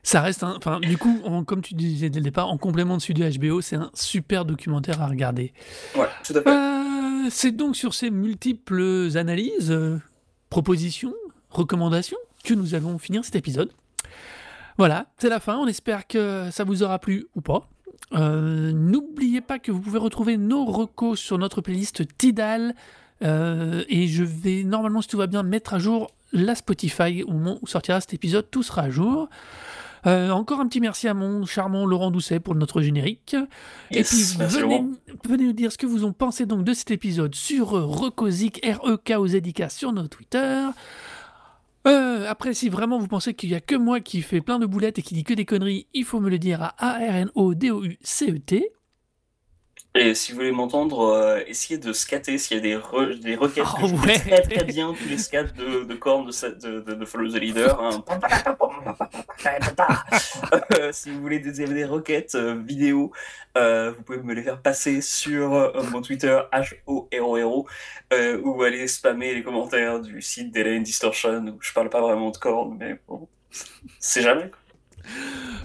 ça, reste un. Enfin, du coup, comme tu disais dès le départ, en complément de celui de HBO, c'est un super documentaire à regarder. Ouais, tout à fait. Euh, c'est donc sur ces multiples analyses, euh, propositions, recommandations que nous allons finir cet épisode. Voilà, c'est la fin. On espère que ça vous aura plu ou pas. Euh, N'oubliez pas que vous pouvez retrouver nos recos sur notre playlist Tidal. Euh, et je vais normalement, si tout va bien, mettre à jour la Spotify au moment où sortira cet épisode. Tout sera à jour. Euh, encore un petit merci à mon charmant Laurent Doucet pour notre générique. Et puis venez, nous dire ce que vous en pensez donc de cet épisode sur Recosic, R-E-K-O-Z-I-K sur nos Twitter. Euh, après, si vraiment vous pensez qu'il n'y a que moi qui fais plein de boulettes et qui dit que des conneries, il faut me le dire à A-R-N-O-D-O-U-C-E-T. Et si vous voulez m'entendre, euh, essayez de scatter s'il y a des, re- des requêtes Oh, que ouais. très très bien, tous les scats de, de cornes de, de, Follow the Leader. hein. Euh, si vous voulez des, des requêtes euh, vidéo, vous pouvez me les faire passer sur mon Twitter HORORO ou aller spammer les commentaires du site d'Hélène Distortion où je parle pas vraiment de cornes, mais bon, c'est jamais.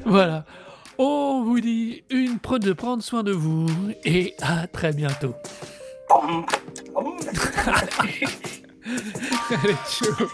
Voilà. On vous dit une prod de prendre soin de vous et à très bientôt. (laughs) Allez, ciao.